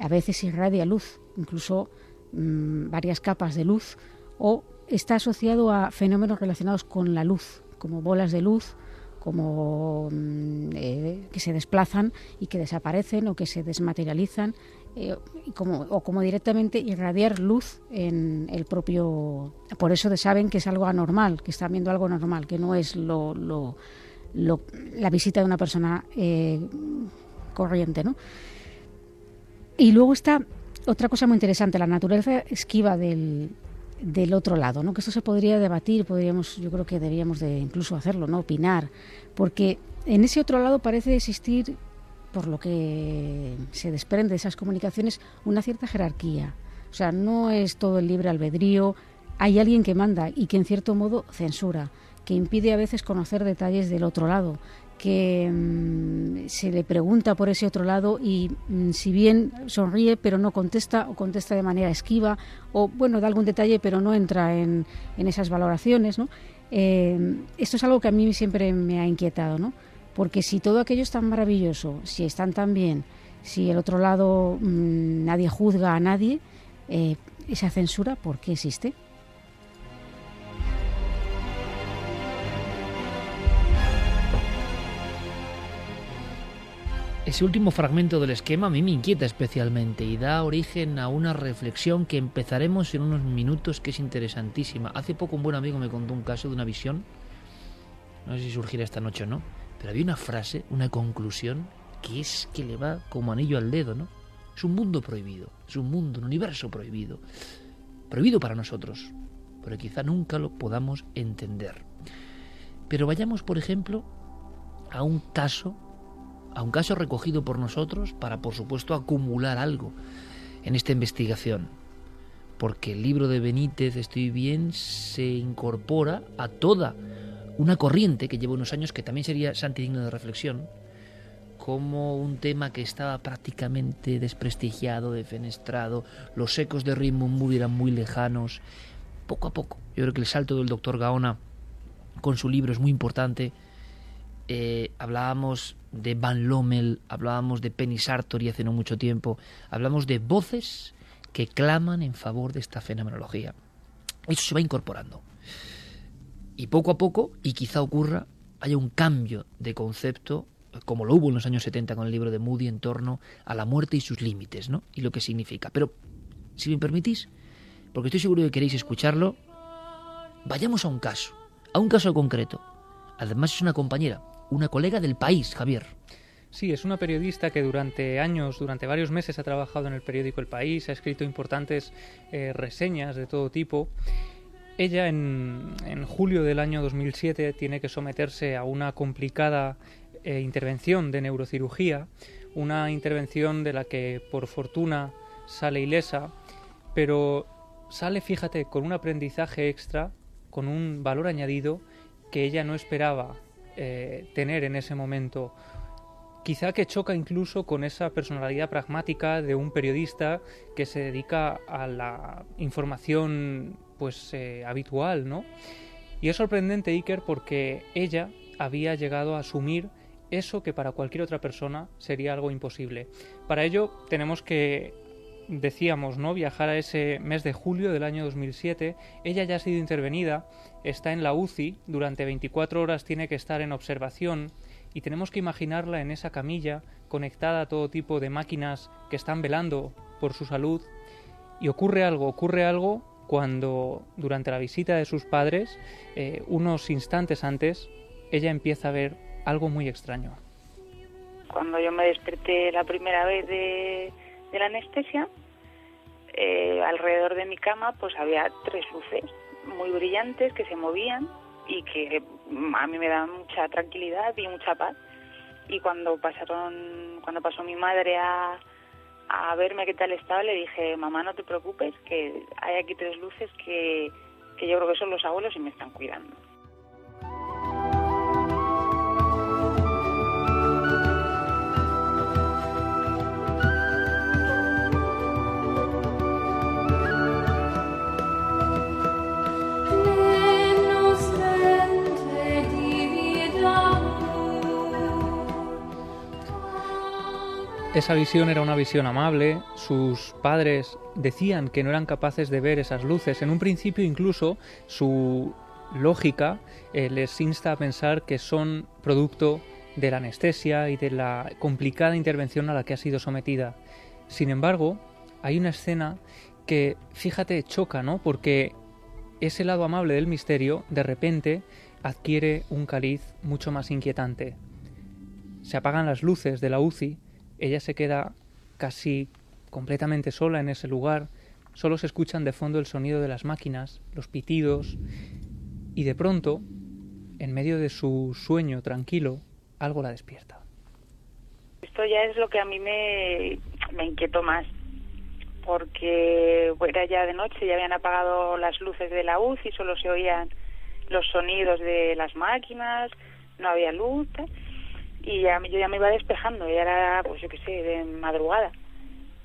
a veces irradia luz, incluso mm, varias capas de luz, o está asociado a fenómenos relacionados con la luz, como bolas de luz, como mm, eh, que se desplazan y que desaparecen o que se desmaterializan eh, o como directamente irradiar luz en el propio... Por eso saben que es algo anormal, que están viendo algo normal, que no es lo, lo, la visita de una persona eh, corriente. ¿no? Y luego está otra cosa muy interesante, la naturaleza esquiva del, del otro lado, ¿no? Que esto se podría debatir, podríamos, yo creo que deberíamos de incluso hacerlo, ¿no? Opinar, porque en ese otro lado parece existir por lo que se desprende de esas comunicaciones, una cierta jerarquía. O sea, no es todo el libre albedrío, hay alguien que manda y que en cierto modo censura, que impide a veces conocer detalles del otro lado, que mm, se le pregunta por ese otro lado y mm, si bien sonríe pero no contesta o contesta de manera esquiva o bueno da algún detalle pero no entra en, en esas valoraciones, ¿no? Eh, esto es algo que a mí siempre me ha inquietado, ¿no? Porque si todo aquello es tan maravilloso, si están tan bien, si el otro lado mm, nadie juzga a nadie, eh, esa censura, ¿por qué existe? Ese último fragmento del esquema a mí me inquieta especialmente y da origen a una reflexión que empezaremos en unos minutos que es interesantísima. Hace poco un buen amigo me contó un caso de una visión, no sé si surgirá esta noche o no, pero había una frase, una conclusión, que es que le va como anillo al dedo, ¿no? Es un mundo prohibido, es un mundo, un universo prohibido. Prohibido para nosotros, pero quizá nunca lo podamos entender. Pero vayamos, por ejemplo, a un caso, a un caso recogido por nosotros para, por supuesto, acumular algo en esta investigación. Porque el libro de Benítez, Estoy bien, se incorpora a toda una corriente que lleva unos años que también sería santidigno de reflexión, como un tema que estaba prácticamente desprestigiado, defenestrado, los ecos de Moody eran muy lejanos. Poco a poco, yo creo que el salto del doctor Gaona con su libro es muy importante. Eh, hablábamos de Van Lommel, hablábamos de Penny Sartori hace no mucho tiempo, hablamos de voces que claman en favor de esta fenomenología. Eso se va incorporando. y poco a poco, y quizá ocurra, haya un cambio de concepto, como lo hubo en los años 70 con el libro de Moody, en torno a la muerte y sus límites, ¿no? Y lo que significa. Pero, si me permitís, porque estoy seguro de que queréis escucharlo, vayamos a un caso, a un caso concreto. Además es una compañera, una colega del país, Javier. Sí, es una periodista que durante años, durante varios meses ha trabajado en el periódico El País, ha escrito importantes eh, reseñas de todo tipo. Ella en, julio del año 2007 tiene que someterse a una complicada eh, intervención de neurocirugía, una intervención de la que por fortuna sale ilesa, pero sale, fíjate, con un aprendizaje extra, con un valor añadido que ella no esperaba eh, tener en ese momento quizá que choca incluso con esa personalidad pragmática de un periodista que se dedica a la información pues eh, habitual, ¿no? Y es sorprendente Iker porque ella había llegado a asumir eso que para cualquier otra persona sería algo imposible. Para ello tenemos que decíamos, ¿no? Viajar a ese mes de julio del año 2007. Ella ya ha sido intervenida, está en la UCI, durante 24 horas tiene que estar en observación y tenemos que imaginarla en esa camilla conectada a todo tipo de máquinas que están velando por su salud y ocurre algo, ocurre algo cuando durante la visita de sus padres, eh, unos instantes antes, ella empieza a ver algo muy extraño. Cuando yo me desperté la primera vez de, la anestesia, eh, alrededor de mi cama pues había tres luces muy brillantes que se movían y que a mí me da mucha tranquilidad y mucha paz. Y cuando pasaron, cuando pasó mi madre a, a verme qué tal estaba, le dije, mamá, no te preocupes, que hay aquí tres luces que, que yo creo que son los abuelos y me están cuidando. Esa visión era una visión amable, sus padres decían que no eran capaces de ver esas luces. En un principio incluso su lógica eh, les insta a pensar que son producto de la anestesia y de la complicada intervención a la que ha sido sometida. Sin embargo, hay una escena que, fíjate, choca, ¿no? Porque ese lado amable del misterio de repente adquiere un cariz mucho más inquietante. Se apagan las luces de la UCI ella se queda casi completamente sola en ese lugar, solo se escuchan de fondo el sonido de las máquinas, los pitidos, y de pronto, en medio de su sueño tranquilo, algo la despierta. Esto ya es lo que a mí me, me inquietó más, porque era ya de noche, ya habían apagado las luces de la UCI, solo se oían los sonidos de las máquinas, no había luz y ya, yo ya me iba despejando, ya era, pues yo qué sé, de madrugada.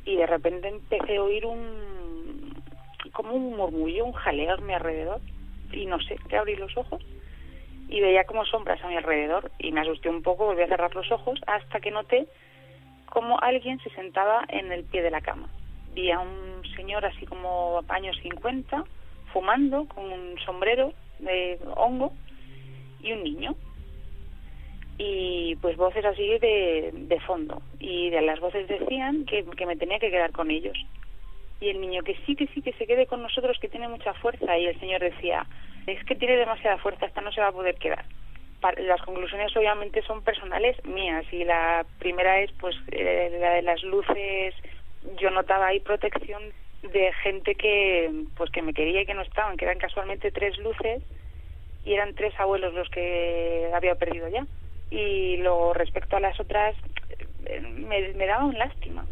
Y de repente empecé a oír un, como un murmullo, un jaleo a mi alrededor. Y no sé, que abrí los ojos y veía como sombras a mi alrededor y me asusté un poco, volví a cerrar los ojos hasta que noté como alguien se sentaba en el pie de la cama. Vi a un señor así como años 50, fumando, con un sombrero de hongo y un niño y pues voces así de, de fondo. Y de las voces decían que, que me tenía que quedar con ellos. Y el niño que sí que sí que se quede con nosotros que tiene mucha fuerza. Y el señor decía es que tiene demasiada fuerza esta no se va a poder quedar las conclusiones obviamente son personales mías. Y la primera es pues eh, la de las luces. Yo notaba ahí protección de gente que pues que me quería y que no estaban que eran casualmente tres luces y eran tres abuelos los que había perdido ya y luego respecto a las otras me, me daban lástima.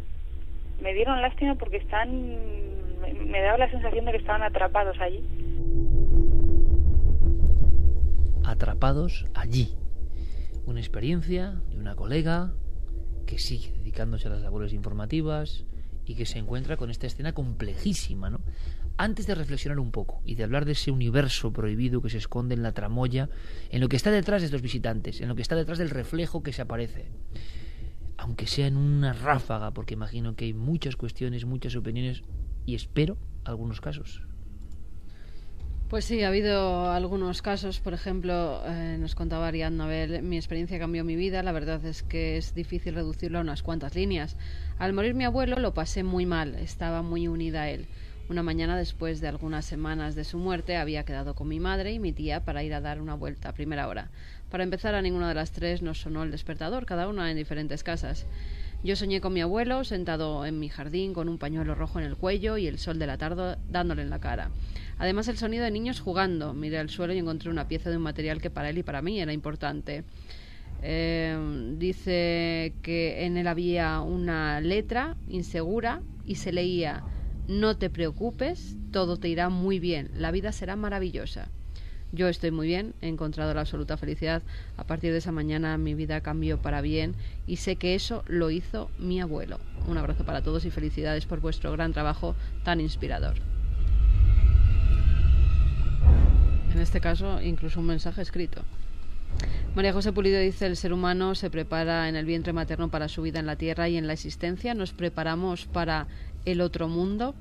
Me dieron lástima porque están me daba la sensación de que estaban atrapados allí. Atrapados allí. Una experiencia de una colega que sigue dedicándose a las labores informativas y que se encuentra con esta escena complejísima, ¿no? Antes de reflexionar un poco y de hablar de ese universo prohibido que se esconde en la tramoya, en lo que está detrás de estos visitantes, en lo que está detrás del reflejo que se aparece, aunque sea en una ráfaga, porque imagino que hay muchas cuestiones, muchas opiniones y espero algunos casos. Pues sí, ha habido algunos casos, por ejemplo, eh, nos contaba Ariadna Nabel, mi experiencia cambió mi vida, la verdad es que es difícil reducirlo a unas cuantas líneas. Al morir mi abuelo lo pasé muy mal, estaba muy unida a él. Una mañana después de algunas semanas de su muerte había quedado con mi madre y mi tía para ir a dar una vuelta a primera hora. Para empezar a ninguna de las tres nos sonó el despertador, cada una en diferentes casas. Yo soñé con mi abuelo sentado en mi jardín con un pañuelo rojo en el cuello y el sol de la tarde dándole en la cara. Además el sonido de niños jugando. Miré al suelo y encontré una pieza de un material que para él y para mí era importante. Eh, dice que en él había una letra insegura y se leía No te preocupes, todo te irá muy bien, la vida será maravillosa. Yo estoy muy bien, he encontrado la absoluta felicidad. A partir de esa mañana mi vida cambió para bien y sé que eso lo hizo mi abuelo. Un abrazo para todos y felicidades por vuestro gran trabajo tan inspirador. En este caso, incluso un mensaje escrito. María José Pulido dice, el ser humano se prepara en el vientre materno para su vida en la tierra y en la existencia. Nos preparamos para el otro mundo.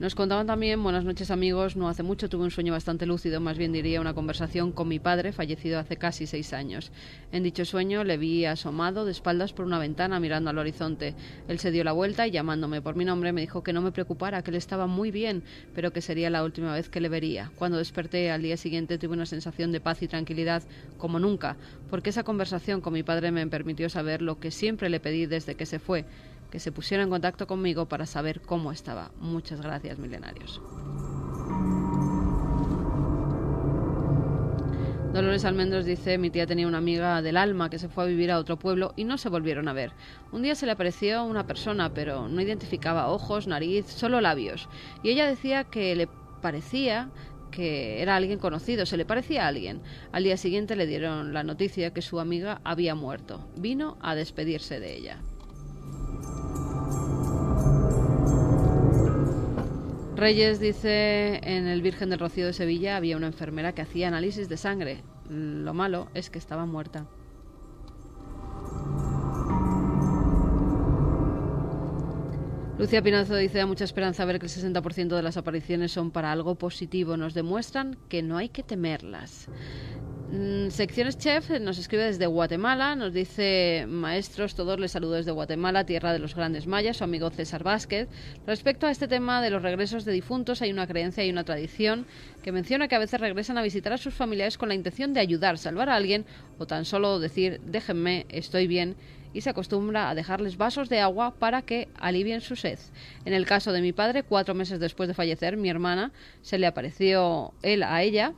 Nos contaban también, buenas noches amigos, no hace mucho tuve un sueño bastante lúcido, más bien diría una conversación con mi padre, fallecido hace casi seis años. En dicho sueño le vi asomado de espaldas por una ventana mirando al horizonte. Él se dio la vuelta y llamándome por mi nombre me dijo que no me preocupara, que él estaba muy bien, pero que sería la última vez que le vería. Cuando desperté al día siguiente tuve una sensación de paz y tranquilidad como nunca, porque esa conversación con mi padre me permitió saber lo que siempre le pedí desde que se fue que se pusiera en contacto conmigo para saber cómo estaba. Muchas gracias, milenarios. Dolores Almendros dice, mi tía tenía una amiga del alma que se fue a vivir a otro pueblo y no se volvieron a ver. Un día se le apareció una persona, pero no identificaba ojos, nariz, solo labios. Y ella decía que le parecía que era alguien conocido, se le parecía a alguien. Al día siguiente le dieron la noticia que su amiga había muerto. Vino a despedirse de ella. Reyes dice, en el Virgen del Rocío de Sevilla había una enfermera que hacía análisis de sangre. Lo malo es que estaba muerta. Lucia Pinazo dice, da mucha esperanza ver que el 60% de las apariciones son para algo positivo. Nos demuestran que no hay que temerlas. Mm, secciones Chef nos escribe desde Guatemala, nos dice maestros, todos les saludo desde Guatemala, tierra de los grandes mayas, su amigo César Vázquez. Respecto a este tema de los regresos de difuntos, hay una creencia y una tradición que menciona que a veces regresan a visitar a sus familiares con la intención de ayudar, salvar a alguien o tan solo decir déjenme, estoy bien y se acostumbra a dejarles vasos de agua para que alivien su sed. En el caso de mi padre, cuatro meses después de fallecer, mi hermana se le apareció él a ella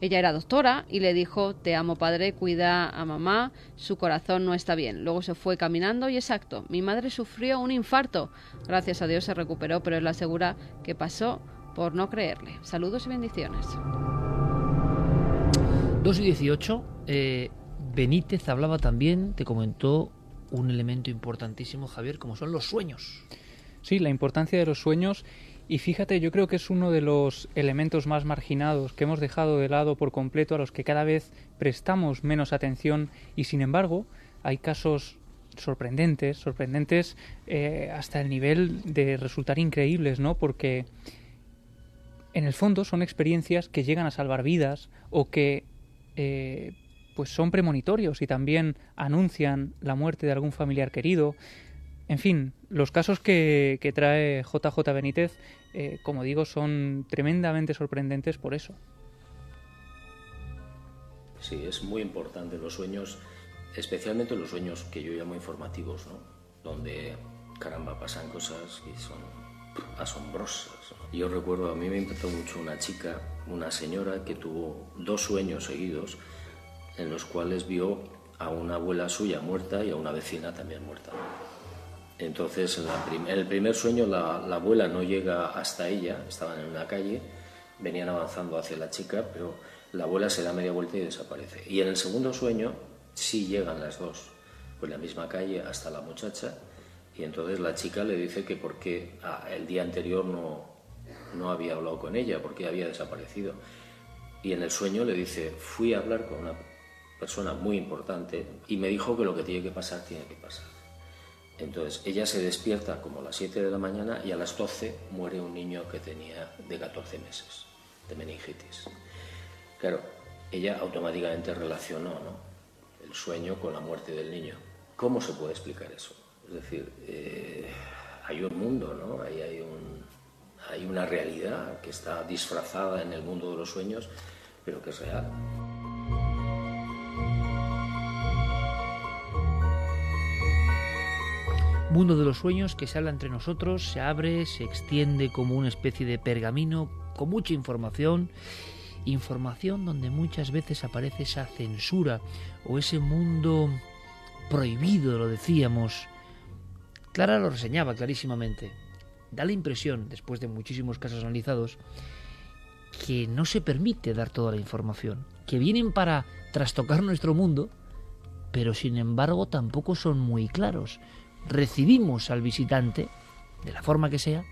ella era doctora y le dijo, te amo padre, cuida a mamá, su corazón no está bien. Luego se fue caminando y exacto, mi madre sufrió un infarto. Gracias a Dios se recuperó, pero él asegura que pasó por no creerle. Saludos y bendiciones. 2 y 18, eh, Benítez hablaba también, te comentó un elemento importantísimo, Javier, como son los sueños. Sí, la importancia de los sueños y fíjate, yo creo que es uno de los elementos más marginados que hemos dejado de lado por completo, a los que cada vez prestamos menos atención y sin embargo hay casos sorprendentes, sorprendentes eh, hasta el nivel de resultar increíbles, ¿no? Porque en el fondo son experiencias que llegan a salvar vidas o que eh, pues son premonitorios y también anuncian la muerte de algún familiar querido. En fin, los casos que, que trae JJ Benítez eh, como digo, son tremendamente sorprendentes por eso. Sí, es muy importante los sueños, especialmente los sueños que yo llamo informativos, ¿no? Donde, caramba, pasan cosas que son asombrosas. Yo recuerdo, a mí me impactó mucho una chica, una señora que tuvo dos sueños seguidos en los cuales vio a una abuela suya muerta y a una vecina también muerta. Entonces, en, el primer sueño la, abuela no llega hasta ella, estaban en una calle, venían avanzando hacia la chica, pero la abuela se da media vuelta y desaparece. Y en el segundo sueño sí llegan las dos, por la misma calle hasta la muchacha, y entonces la chica le dice que porque ah, el día anterior no, no había hablado con ella, porque había desaparecido. Y en el sueño le dice, fui a hablar con una persona muy importante y me dijo que lo que tiene que pasar tiene que pasar. Entonces ella se despierta como a las 7 de la mañana y a las 12 muere un niño que tenía de 14 meses. de meningitis. Claro, ella automáticamente relacionó el sueño con la muerte del niño. ¿Cómo se puede explicar eso? Es decir, eh, hay un mundo, ¿no? Hay, hay, un, hay una realidad que está disfrazada en el mundo de los sueños, pero que es real. Mundo de los sueños que se habla entre nosotros, se abre, se extiende como una especie de pergamino con mucha información, información donde muchas veces aparece esa censura o ese mundo prohibido, lo decíamos. Clara lo reseñaba clarísimamente. Da la impresión, después de muchísimos casos analizados, que no se permite dar toda la información, que vienen para trastocar nuestro mundo, pero sin embargo tampoco son muy claros recibimos al visitante, de la forma que sea,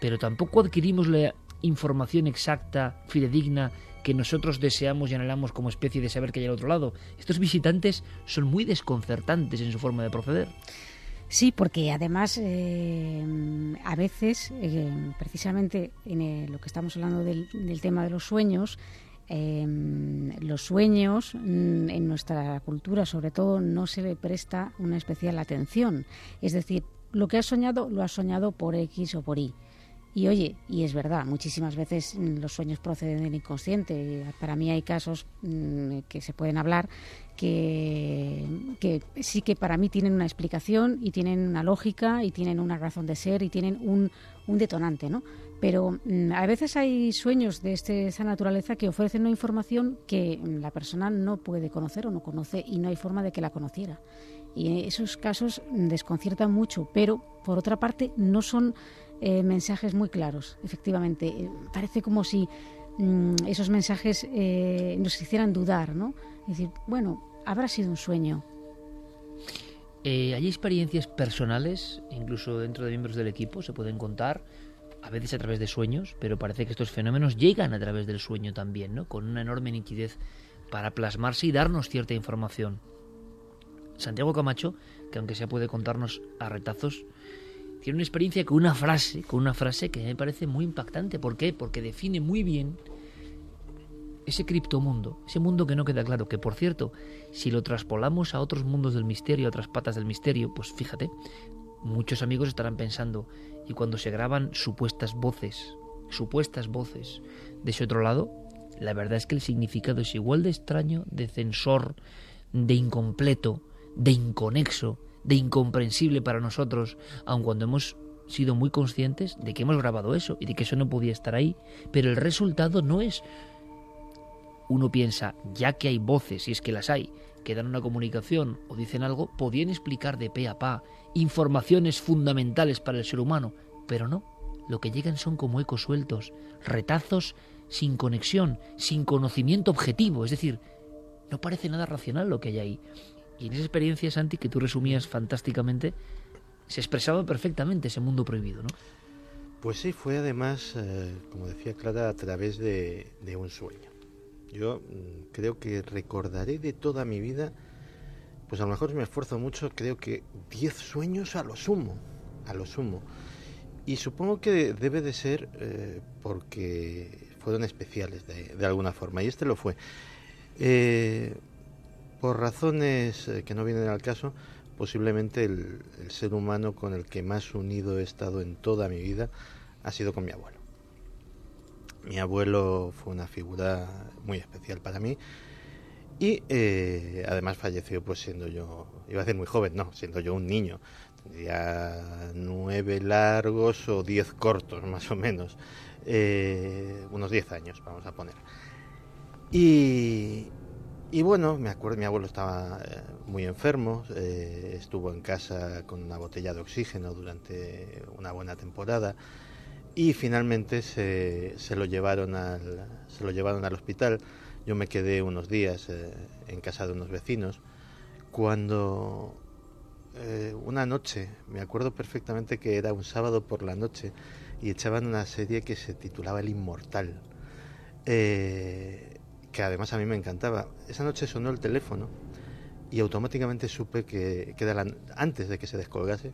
pero tampoco adquirimos la información exacta, fidedigna, que nosotros deseamos y anhelamos como especie de saber que hay al otro lado. Estos visitantes son muy desconcertantes en su forma de proceder. Sí, porque además eh, a veces, eh, precisamente en lo que estamos hablando del, del tema de los sueños, Em, los sueños mm, en nuestra cultura sobre todo no se le presta una especial atención. Es decir, lo que has soñado lo has soñado por X o por Y. Y oye, y es verdad, muchísimas veces mm, los sueños proceden del inconsciente. Para mí hay casos mm, que se pueden hablar que, que, sí que para mí tienen una explicación y tienen una lógica y tienen una razón de ser y tienen un, un detonante, ¿no? Pero mm, a veces hay sueños de este, esa naturaleza que ofrecen una información que mm, la persona no puede conocer o no conoce y no hay forma de que la conociera. Y esos casos mm, desconciertan mucho, pero por otra parte no son eh, mensajes muy claros, efectivamente. Eh, parece como si esos mensajes eh, nos hicieran dudar, ¿no? Es decir, bueno, habrá sido un sueño. ¿Hay experiencias personales, incluso dentro de miembros del equipo, se pueden contar? a veces a través de sueños, pero parece que estos fenómenos llegan a través del sueño también, ¿no? Con una enorme nitidez para plasmarse y darnos cierta información. Santiago Camacho, que aunque sea puede contarnos a retazos, tiene una experiencia con una frase, con una frase que me parece muy impactante. ¿Por qué? Porque define muy bien ese criptomundo, ese mundo que no queda claro, que por cierto, si lo traspolamos a otros mundos del misterio, a otras patas del misterio, pues fíjate, muchos amigos estarán pensando, y cuando se graban supuestas voces, supuestas voces de ese otro lado, la verdad es que el significado es igual de extraño, de censor, de incompleto, de inconexo, de incomprensible para nosotros, aun cuando hemos sido muy conscientes de que hemos grabado eso y de que eso no podía estar ahí, pero el resultado no es uno piensa, ya que hay voces, y es que las hay, que dan una comunicación o dicen algo, podían explicar de pe a pa informaciones fundamentales para el ser humano, pero no, lo que llegan son como ecos sueltos, retazos sin conexión, sin conocimiento objetivo, es decir, no parece nada racional lo que hay ahí. Y en esa experiencia, Santi, que tú resumías fantásticamente, se expresaba perfectamente ese mundo prohibido, ¿no? Pues sí, fue además, eh, como decía Clara, a través de un sueño. Yo mm, creo que recordaré de toda mi vida, pues a lo mejor me esfuerzo mucho, creo que 10 sueños a lo sumo, a lo sumo. Y supongo que debe de ser eh, porque fueron especiales de, alguna forma, y este lo fue. Eh, por razones eh, que no vienen al caso, posiblemente el ser humano con el que más unido he estado en toda mi vida ha sido con mi abuelo. Mi abuelo fue una figura muy especial para mí y eh, además falleció pues siendo yo, iba a decir muy joven, no, siendo yo un niño. Tendría nueve largos o diez cortos más o menos, eh, unos diez años vamos a poner. Y, y bueno, me acuerdo, mi abuelo estaba eh, muy enfermo, estuvo en casa con una botella de oxígeno durante una buena temporada y finalmente se, se, lo llevaron al, se lo llevaron al hospital. Yo me quedé unos días eh, en casa de unos vecinos cuando eh, una noche, me acuerdo perfectamente que era un sábado por la noche y echaban una serie que se titulaba El Inmortal, eh, que además a mí me encantaba. Esa noche sonó el teléfono y automáticamente supe que, antes de que se descolgase,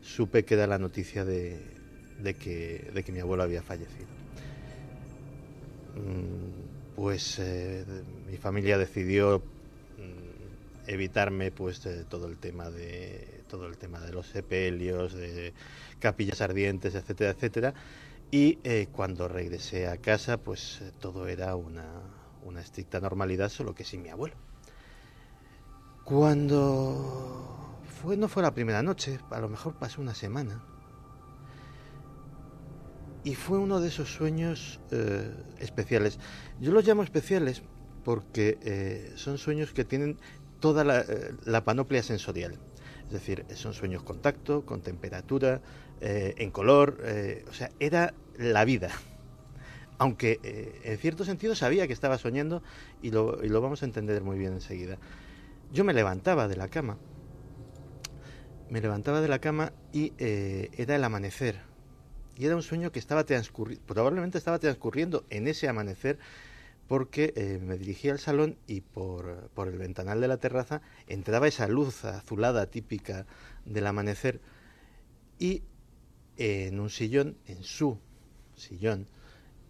supe que era la noticia de, de que, de que mi abuelo había fallecido. mm, pues eh, mi familia decidió mm, evitarme pues todo el tema de todo el tema de los sepelios, de capillas ardientes, etcétera, etcétera. Y eh, cuando regresé a casa, pues todo era una, una estricta normalidad, solo que sin mi abuelo. Cuando fue, no fue la primera noche, a lo mejor pasó una semana. Y fue uno de esos sueños eh, especiales. Yo los llamo especiales porque eh, son sueños que tienen toda la, eh, la, panoplia sensorial. Es decir, son sueños con tacto, con temperatura, en color. o sea, era la vida aunque en cierto sentido sabía que estaba soñando y lo, y lo, vamos a entender muy bien enseguida. Yo me levantaba de la cama, me levantaba de la cama y eh, era el amanecer. Y era un sueño que estaba transcurriendo, probablemente estaba transcurriendo en ese amanecer porque eh, me dirigía al salón y por, por el ventanal de la terraza entraba esa luz azulada típica del amanecer y en un sillón, en su sillón,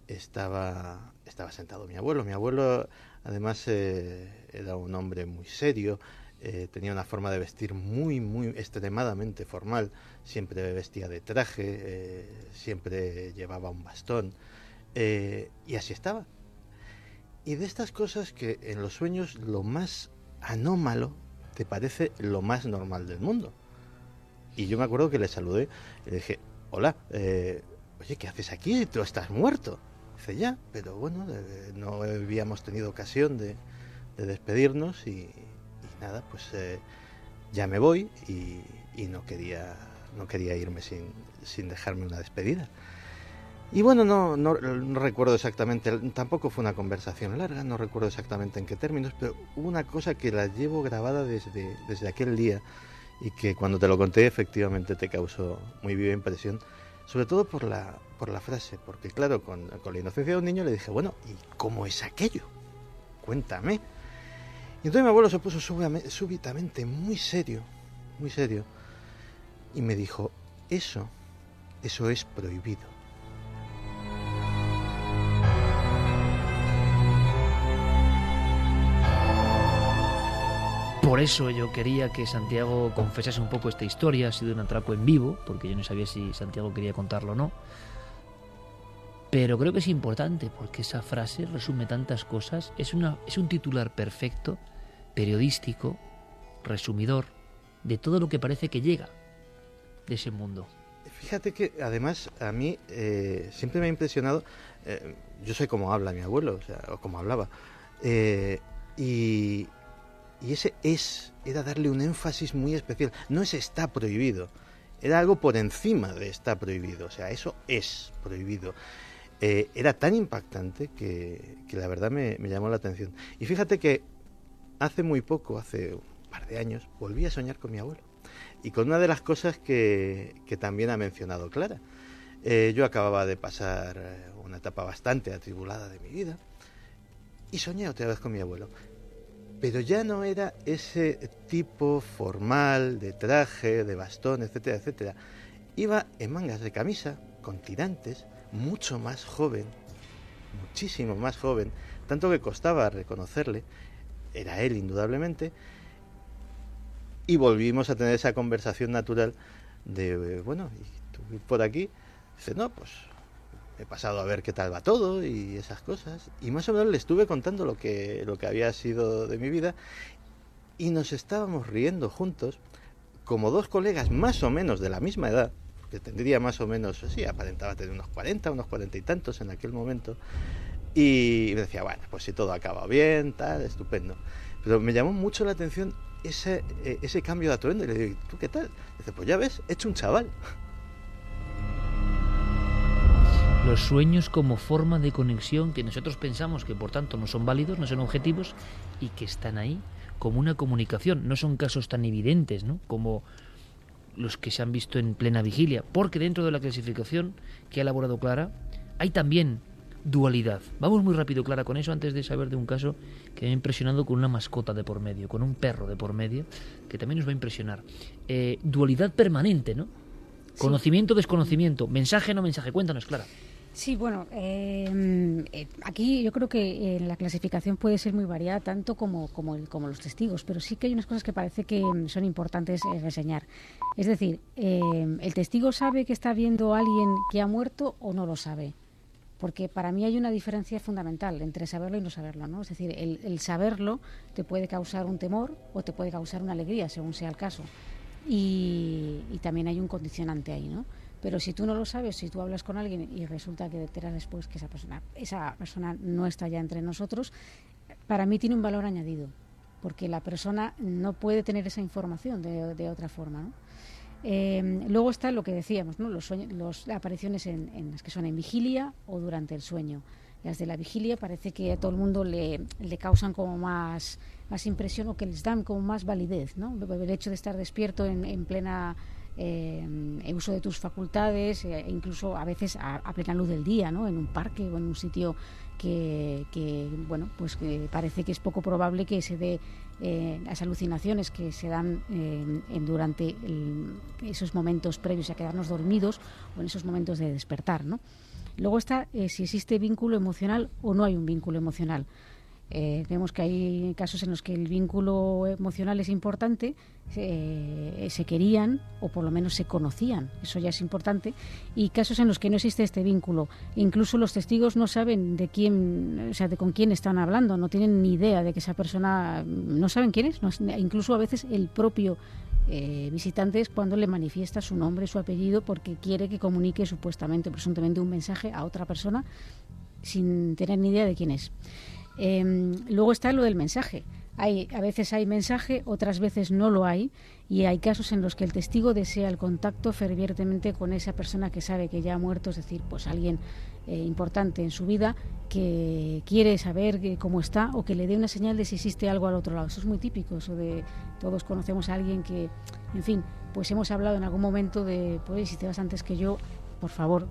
estaba, estaba sentado mi abuelo. Mi abuelo, además, eh, era un hombre muy serio, eh, tenía una forma de vestir muy, muy extremadamente formal. Siempre vestía de traje, eh, siempre llevaba un bastón. y así estaba. Y de estas cosas que en los sueños lo más anómalo te parece lo más normal del mundo. Y yo me acuerdo que le saludé le dije, hola, oye, ¿qué haces aquí? Tú estás muerto. Dice, ya, pero bueno, eh, no habíamos tenido ocasión de, despedirnos y, nada, pues eh, ya me voy y, no, quería, no quería irme sin, sin, dejarme una despedida. Y bueno, no, no, recuerdo exactamente, tampoco fue una conversación larga, no recuerdo exactamente en qué términos, pero hubo una cosa que la llevo grabada desde, desde aquel día y que cuando te lo conté efectivamente te causó muy viva impresión, sobre todo por la, por la frase, porque claro, con, la inocencia de un niño le dije, bueno, ¿y cómo es aquello? Cuéntame. Y entonces mi abuelo se puso súbitamente muy serio, muy serio, y me dijo, eso, eso es prohibido. Por eso yo quería que Santiago confesase un poco esta historia, ha sido un atraco en vivo, porque yo no sabía si Santiago quería contarlo o no. Pero creo que es importante porque esa frase resume tantas cosas. Es, una, es un titular perfecto, periodístico, resumidor, de todo lo que parece que llega de ese mundo. Fíjate que además a mí eh, siempre me ha impresionado, eh, yo sé cómo habla mi abuelo, o sea, o cómo hablaba, eh, y, y ese es, era darle un énfasis muy especial. No es está prohibido, era algo por encima de está prohibido, o sea, eso es prohibido. Eh, era tan impactante que, la verdad me, llamó la atención. Y fíjate que hace muy poco, hace un par de años, volví a soñar con mi abuelo. Y con una de las cosas que, también ha mencionado Clara. Eh, yo acababa de pasar eh, una etapa bastante atribulada de mi vida y soñé otra vez con mi abuelo. Pero ya no era ese tipo formal de traje, de bastón, etcétera, etcétera. Iba en mangas de camisa, con tirantes, mucho más joven, muchísimo más joven, tanto que costaba reconocerle, era él indudablemente, y volvimos a tener esa conversación natural de, bueno, ¿y por aquí? Dice, no, pues he pasado a ver qué tal va todo y esas cosas, y más o menos le estuve contando lo que, lo que había sido de mi vida, y nos estábamos riendo juntos, como dos colegas más o menos de la misma edad, que tendría más o menos, sí, aparentaba tener unos 40, unos 40 y tantos en aquel momento. Y me decía, bueno, pues si todo acaba bien, tal, estupendo. Pero me llamó mucho la atención ese, eh, ese cambio de atuendo. Y le digo, ¿tú qué tal? Dice, pues ya ves, he hecho un chaval. Los sueños como forma de conexión que nosotros pensamos que por tanto no son válidos, no son objetivos y que están ahí como una comunicación. No son casos tan evidentes, ¿no? Como los que se han visto en plena vigilia, porque dentro de la clasificación que ha elaborado Clara hay también dualidad. Vamos muy rápido, Clara, con eso antes de saber de un caso que me ha impresionado con una mascota de por medio, con un perro de por medio, que también nos va a impresionar. Eh, dualidad permanente, ¿no? Conocimiento, desconocimiento, mensaje, no mensaje. Cuéntanos, Clara. Sí, bueno, em, eh, aquí yo creo que eh, la clasificación puede ser muy variada, tanto como, como, como, los testigos, pero sí que hay unas cosas que parece que em, son importantes eh, reseñar. Es decir, em, ¿el testigo sabe que está viendo a alguien que ha muerto o no lo sabe? Porque para mí hay una diferencia fundamental entre saberlo y no saberlo, ¿no? Es decir, el, el saberlo te puede causar un temor o te puede causar una alegría, según sea el caso. Y, y también hay un condicionante ahí, ¿no? Pero si tú no lo sabes, si tú hablas con alguien y resulta que te enteras después que esa persona, esa persona no está ya entre nosotros, para mí tiene un valor añadido, porque la persona no puede tener esa información de, otra forma. ¿no? Eh, luego está lo que decíamos, ¿no? los, sueños, los apariciones en, en, las que son en vigilia o durante el sueño. Las de la vigilia parece que a todo el mundo le, le causan como más, más impresión o que les dan como más validez. ¿no? El hecho de estar despierto en plena eh, uso de tus facultades, eh, incluso a veces a, plena luz del día, ¿no? en un parque o en un sitio que, bueno, pues que parece que es poco probable que se dé eh, las alucinaciones que se dan eh, en, durante esos momentos previos a quedarnos dormidos o en esos momentos de despertar. ¿no? Luego está si existe vínculo emocional o no hay un vínculo emocional. Eh, vemos que hay casos en los que el vínculo emocional es importante, eh, se querían o por lo menos se conocían, eso ya es importante, y casos en los que no existe este vínculo. Incluso los testigos no saben de quién, o sea, de con quién están hablando, no tienen ni idea de que esa persona, no saben quién es, no, incluso a veces el propio eh, visitante es cuando le manifiesta su nombre, su apellido, porque quiere que comunique supuestamente, presuntamente, un mensaje a otra persona sin tener ni idea de quién es. Eh, luego está lo del mensaje. Hay, a veces hay mensaje, otras veces no lo hay, y hay casos en los que el testigo desea el contacto fervientemente con esa persona que sabe que ya ha muerto, es decir, pues alguien eh, importante en su vida que quiere saber cómo está o que le dé una señal de si existe algo al otro lado. Eso es muy típico, eso de todos conocemos a alguien que, en fin, pues hemos hablado en algún momento de, pues si antes que yo, por favor,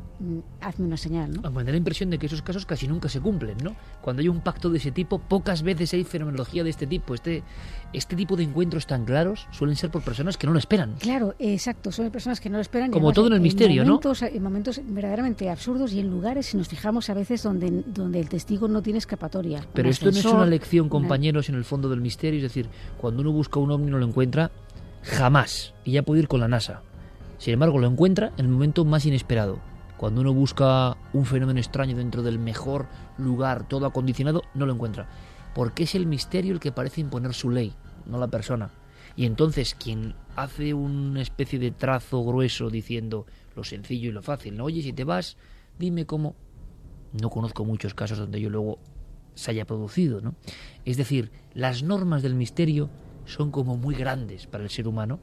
hazme una señal. ¿no? Me da la impresión de que esos casos casi nunca se cumplen, ¿no? Cuando hay un pacto de ese tipo, pocas veces hay fenomenología de este tipo. Este, este tipo de encuentros tan claros suelen ser por personas que no lo esperan. Claro, exacto, son personas que no lo esperan. Como todo en el en misterio, momentos, ¿no? En momentos verdaderamente absurdos y en lugares, si nos fijamos a veces, donde, donde el testigo no tiene escapatoria. Pero esto ascensor, no es una lección, compañeros, en el fondo del misterio. Es decir, cuando uno busca un ovni y no lo encuentra, jamás. Y ya puede ir con la NASA. Sin embargo, lo encuentra en el momento más inesperado. Cuando uno busca un fenómeno extraño dentro del mejor lugar, todo acondicionado, no lo encuentra. Porque es el misterio el que parece imponer su ley, no la persona. Y entonces quien hace una especie de trazo grueso diciendo lo sencillo y lo fácil, ¿no? Oye, si te vas, dime cómo. No conozco muchos casos donde yo luego se haya producido, ¿no? Es decir, las normas del misterio son como muy grandes para el ser humano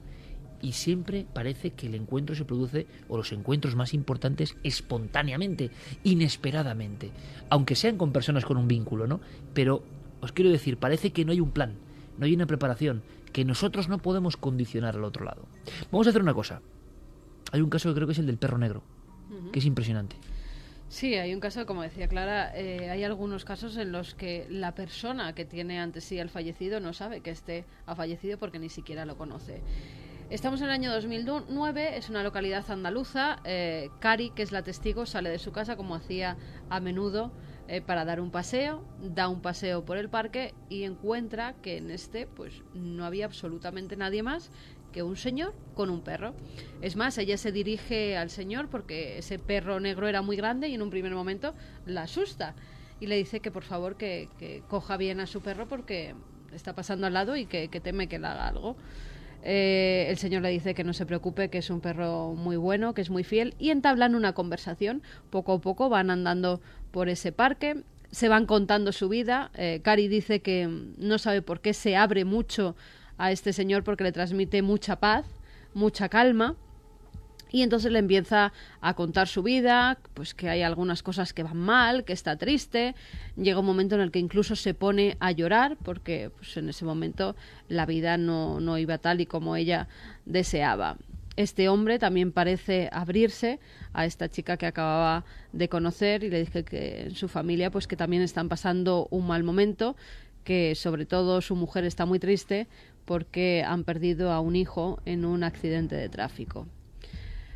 y siempre parece que el encuentro se produce, o los encuentros más importantes, espontáneamente, inesperadamente, aunque sean con personas con un vínculo, ¿no? Pero os quiero decir, parece que no hay un plan, no hay una preparación, que nosotros no podemos condicionar al otro lado. Vamos a hacer una cosa. Hay un caso que creo que es el del perro negro, uh -huh. que es impresionante. Sí, hay un caso, como decía Clara, eh, hay algunos casos en los que la persona que tiene ante sí al fallecido no sabe que este ha fallecido porque ni siquiera lo conoce. Estamos en el año 2009, es una localidad andaluza. Eh, Cari, que es la testigo, sale de su casa como hacía a menudo eh, para dar un paseo, da un paseo por el parque y encuentra que en este pues no había absolutamente nadie más que un señor con un perro. Es más, ella se dirige al señor porque ese perro negro era muy grande y en un primer momento la asusta y le dice que por favor que, coja bien a su perro porque está pasando al lado y que teme que le haga algo. Eh, el señor le dice que no se preocupe, que es un perro muy bueno, que es muy fiel, y entablan una conversación. Poco a poco van andando por ese parque, se van contando su vida. Eh, Cari dice que no sabe por qué se abre mucho a este señor porque le transmite mucha paz, mucha calma. Y entonces le empieza a contar su vida, pues que hay algunas cosas que van mal, que está triste. Llega un momento en el que incluso se pone a llorar porque pues, en ese momento la vida no, no iba tal y como ella deseaba. Este hombre también parece abrirse a esta chica que acababa de conocer y le dije que en su familia pues que también están pasando un mal momento, que sobre todo su mujer está muy triste porque han perdido a un hijo en un accidente de tráfico.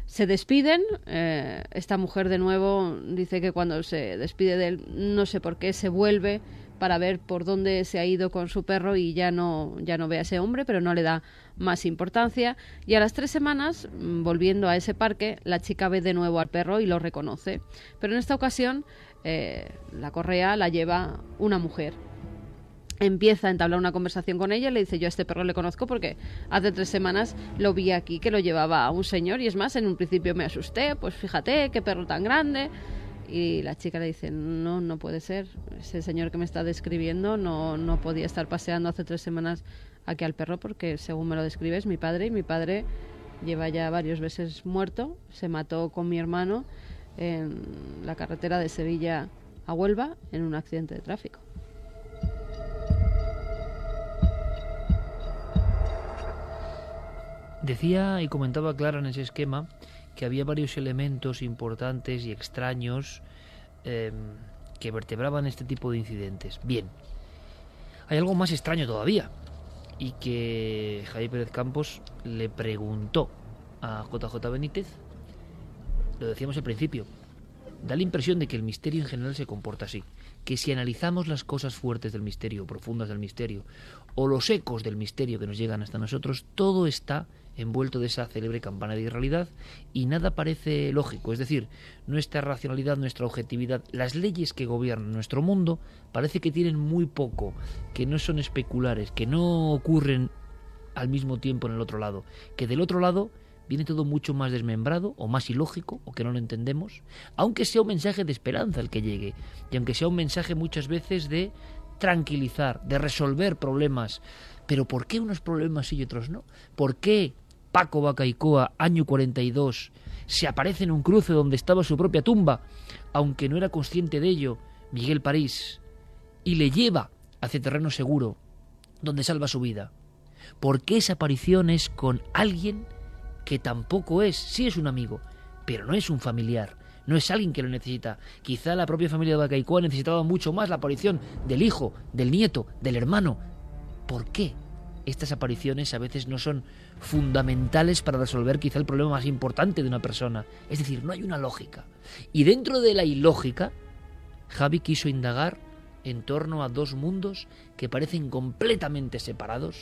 Se despiden, eh, esta mujer de nuevo dice que cuando se despide de él, no sé por qué, se vuelve para ver por dónde se ha ido con su perro y ya no, ya no ve a ese hombre, pero no le da más importancia. Y a las tres semanas, mm, volviendo a ese parque, la chica ve de nuevo al perro y lo reconoce. Pero en esta ocasión, eh, la correa la lleva una mujer empieza a entablar una conversación con ella, le dice yo a este perro le conozco porque hace tres semanas lo vi aquí que lo llevaba a un señor y es más, en un principio me asusté, pues fíjate, qué perro tan grande. Y la chica le dice, no, no puede ser, ese señor que me está describiendo no, no podía estar paseando hace tres semanas aquí al perro porque según me lo describes, mi padre y mi padre lleva ya varios veces muerto, se mató con mi hermano en la carretera de Sevilla a Huelva en un accidente de tráfico. Decía y comentaba Clara en ese esquema que había varios elementos importantes y extraños em, que vertebraban este tipo de incidentes. Bien, hay algo más extraño todavía y que Javier Pérez Campos le preguntó a JJ Benítez, lo decíamos al principio, da la impresión de que el misterio en general se comporta así, que si analizamos las cosas fuertes del misterio, profundas del misterio, o los ecos del misterio que nos llegan hasta nosotros, todo está envuelto de esa célebre campana de irrealidad y nada parece lógico. Es decir, nuestra racionalidad, nuestra objetividad, las leyes que gobiernan nuestro mundo parece que tienen muy poco, que no son especulares, que no ocurren al mismo tiempo en el otro lado, que del otro lado viene todo mucho más desmembrado o más ilógico o que no lo entendemos, aunque sea un mensaje de esperanza el que llegue y aunque sea un mensaje muchas veces de tranquilizar, de resolver problemas. Pero ¿por qué unos problemas y otros no? ¿Por qué Paco Bacaicoa, año 42, se aparece en un cruce donde estaba su propia tumba, aunque no era consciente de ello, Miguel París, y le lleva hacia terreno seguro, donde salva su vida. ¿Por qué esa aparición es con alguien que tampoco es, sí es un amigo, pero no es un familiar, no es alguien que lo necesita. Quizá la propia familia de Bacaicoa necesitaba mucho más la aparición del hijo, del nieto, del hermano. ¿Por qué? Estas apariciones a veces no son fundamentales para resolver quizá el problema más importante de una persona. Es decir, no hay una lógica. Y dentro de la ilógica, Javi quiso indagar en torno a dos mundos que parecen completamente separados,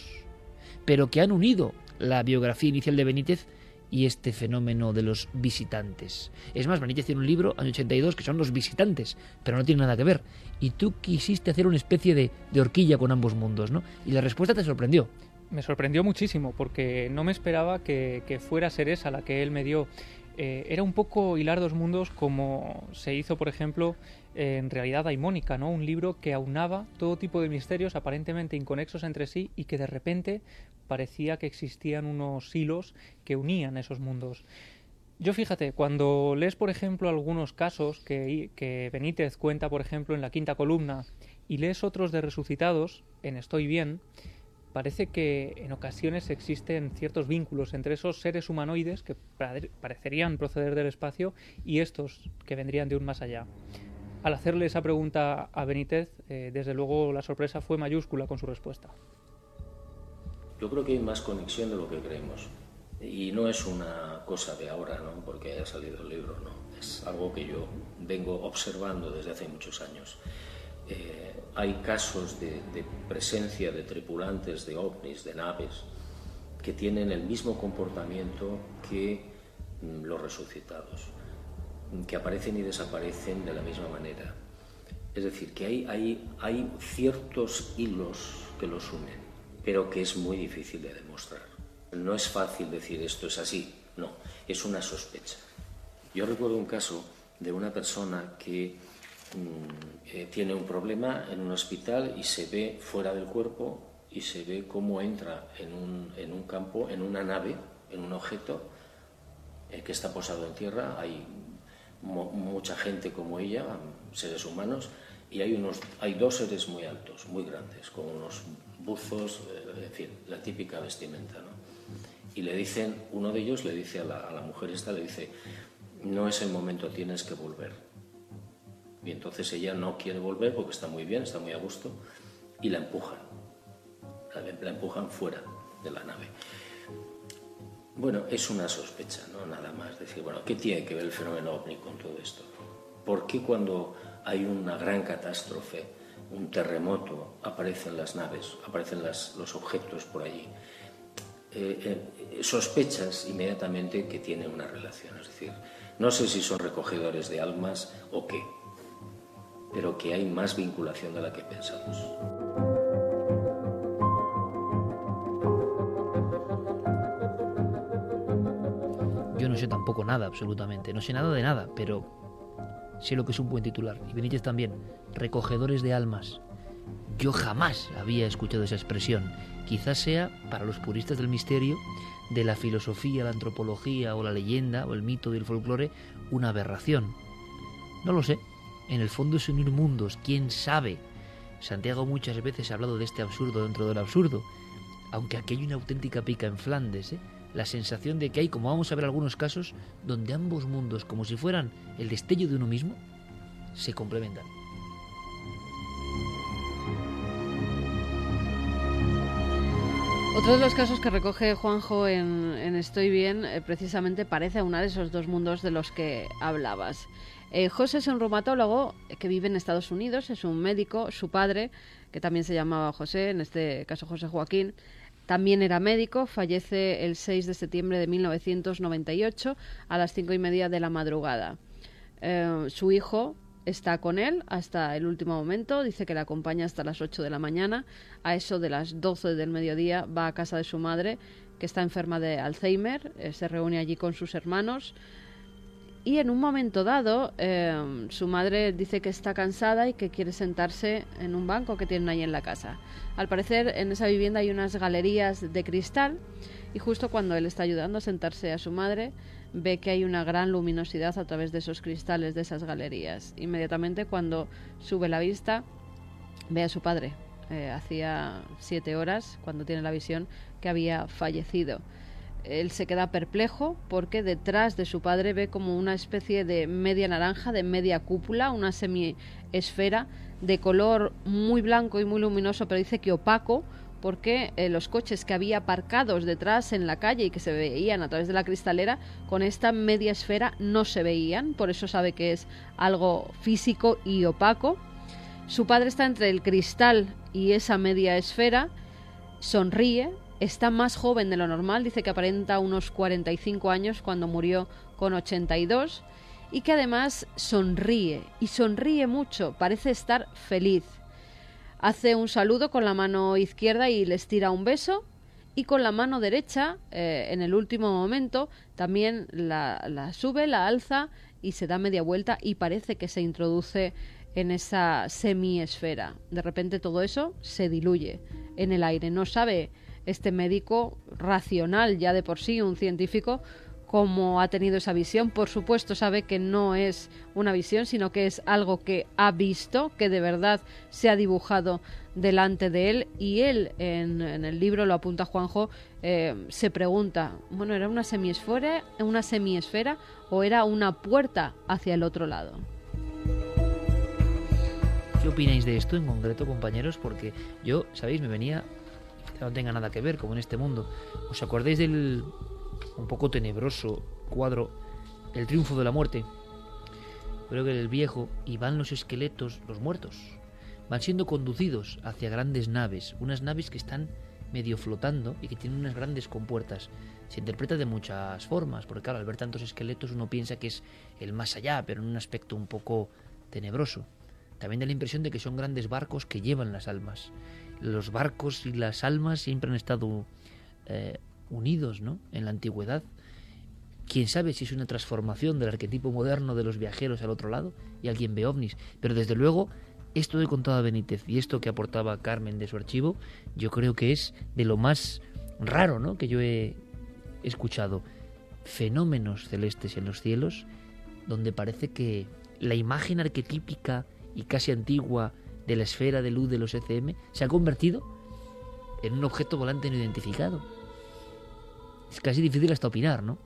pero que han unido la biografía inicial de Benítez y este fenómeno de los visitantes. Es más, Benítez tiene un libro, año 82, que son los visitantes, pero no tiene nada que ver. Y tú quisiste hacer una especie de, de horquilla con ambos mundos, ¿no? Y la respuesta te sorprendió. Me sorprendió muchísimo, porque no me esperaba que, que fuera a ser esa la que él me dio. Eh, era un poco hilar dos mundos como se hizo, por ejemplo, en realidad hay Mónica, ¿no? Un libro que aunaba todo tipo de misterios aparentemente inconexos entre sí y que de repente parecía que existían unos hilos que unían esos mundos. Yo fíjate, cuando lees, por ejemplo, algunos casos que, que Benítez cuenta, por ejemplo, en la quinta columna, y lees otros de resucitados, en Estoy bien, parece que en ocasiones existen ciertos vínculos entre esos seres humanoides que parecerían proceder del espacio y estos que vendrían de un más allá. Al hacerle esa pregunta a Benítez, eh, desde luego la sorpresa fue mayúscula con su respuesta. Yo creo que hay más conexión de lo que creemos. Y no es una cosa de ahora, ¿no? porque haya salido el libro, no. Es algo que yo vengo observando desde hace muchos años. Eh, hay casos de, presencia de tripulantes de ovnis, de naves, que tienen el mismo comportamiento que mm, los resucitados, que aparecen y desaparecen de la misma manera. Es decir, que hay, hay, hay ciertos hilos que los unen, pero que es muy difícil de demostrar. No es fácil decir esto es así, no, es una sospecha. Yo recuerdo un caso de una persona que Mm, eh, tiene un problema en un hospital y se ve fuera del cuerpo y se ve cómo entra en un, en un campo, en una nave, en un objeto eh, que está posado en tierra. Hay mucha gente como ella, seres humanos, y hay, unos, hay dos seres muy altos, muy grandes, con unos buzos, eh, en fin, la típica vestimenta. ¿no? Y le dicen, uno de ellos le dice a la, a la mujer esta, le dice, no es el momento, tienes que volver y entonces ella no quiere volver porque está muy bien, está muy a gusto, y la empujan. La, empujan fuera de la nave. Bueno, es una sospecha, ¿no? Nada más. Decir, bueno, ¿qué tiene que ver el fenómeno ovni con todo esto? ¿Por qué cuando hay una gran catástrofe, un terremoto, aparecen las naves, aparecen los objetos por allí? Eh, eh, sospechas inmediatamente que tiene una relación. Es decir, no sé si son recogedores de almas o qué, pero que hay más vinculación de la que pensamos. Tampoco nada, absolutamente. No sé nada de nada, pero sé lo que es un buen titular. Y Benítez también. Recogedores de almas. Yo jamás había escuchado esa expresión. Quizás sea, para los puristas del misterio, de la filosofía, la antropología o la leyenda o el mito del folclore, una aberración. No lo sé. En el fondo es unir mundos, quién sabe. Santiago muchas veces ha hablado de este absurdo dentro del absurdo, aunque aquí hay una auténtica pica en Flandes, ¿eh? La sensación de que hay, como vamos a ver algunos casos, donde ambos mundos, como si fueran el destello de uno mismo, se complementan. Otro de los casos que recoge Juanjo en, Estoy Bien eh, precisamente parece aunar esos dos mundos de los que hablabas. Eh, José es un reumatólogo que vive en Estados Unidos, es un médico, su padre, que también se llamaba José, en este caso José Joaquín, también era médico, fallece el 6 de septiembre de 1998 a las cinco y media de la madrugada. Eh, su hijo, está con él hasta el último momento, dice que le acompaña hasta las 8 de la mañana, a eso de las 12 del mediodía va a casa de su madre, que está enferma de Alzheimer, eh, se reúne allí con sus hermanos y en un momento dado eh, su madre dice que está cansada y que quiere sentarse en un banco que tienen ahí en la casa. Al parecer en esa vivienda hay unas galerías de cristal y justo cuando él está ayudando a sentarse a su madre, ve que hay una gran luminosidad a través de esos cristales de esas galerías. Inmediatamente cuando sube la vista, ve a su padre. Eh, hacía siete horas, cuando tiene la visión, que había fallecido. Él se queda perplejo porque detrás de su padre ve como una especie de media naranja, de media cúpula, una semiesfera de color muy blanco y muy luminoso, pero dice que opaco, porque eh, los coches que había aparcados detrás en la calle y que se veían a través de la cristalera con esta media esfera no se veían, por eso sabe que es algo físico y opaco. Su padre está entre el cristal y esa media esfera, sonríe, está más joven de lo normal, dice que aparenta unos 45 años cuando murió con 82 y que además sonríe y sonríe mucho, parece estar feliz. Hace un saludo con la mano izquierda y les tira un beso. Y con la mano derecha, eh, en el último momento, también la, sube, la alza y se da media vuelta y parece que se introduce en esa semiesfera. De repente todo eso se diluye en el aire. No sabe este médico racional ya de por sí, un científico, cómo ha tenido esa visión. Por supuesto, sabe que no es una visión, sino que es algo que ha visto, que de verdad se ha dibujado delante de él. Y él, en, el libro, lo apunta Juanjo, eh, se pregunta, bueno, ¿era una semiesfera, una semiesfera o era una puerta hacia el otro lado? ¿Qué opináis de esto en concreto, compañeros? Porque yo, sabéis, me venía, no tenga nada que ver, como en este mundo. ¿Os acordáis del un poco tenebroso cuadro El triunfo de la muerte. Creo que el viejo y van los esqueletos, los muertos, van siendo conducidos hacia grandes naves, unas naves que están medio flotando y que tienen unas grandes compuertas. Se interpreta de muchas formas, porque claro, al ver tantos esqueletos uno piensa que es el más allá, pero en un aspecto un poco tenebroso. También da la impresión de que son grandes barcos que llevan las almas. Los barcos y las almas siempre han estado eh, unidos ¿no? en la antigüedad. Quién sabe si es una transformación del arquetipo moderno de los viajeros al otro lado y alguien ve ovnis. Pero desde luego, esto de contado a Benítez y esto que aportaba Carmen de su archivo, yo creo que es de lo más raro ¿no? que yo he escuchado. Fenómenos celestes en los cielos, donde parece que la imagen arquetípica y casi antigua de la esfera de luz de los ECM se ha convertido en un objeto volante no identificado es casi difícil hasta opinar, ¿no?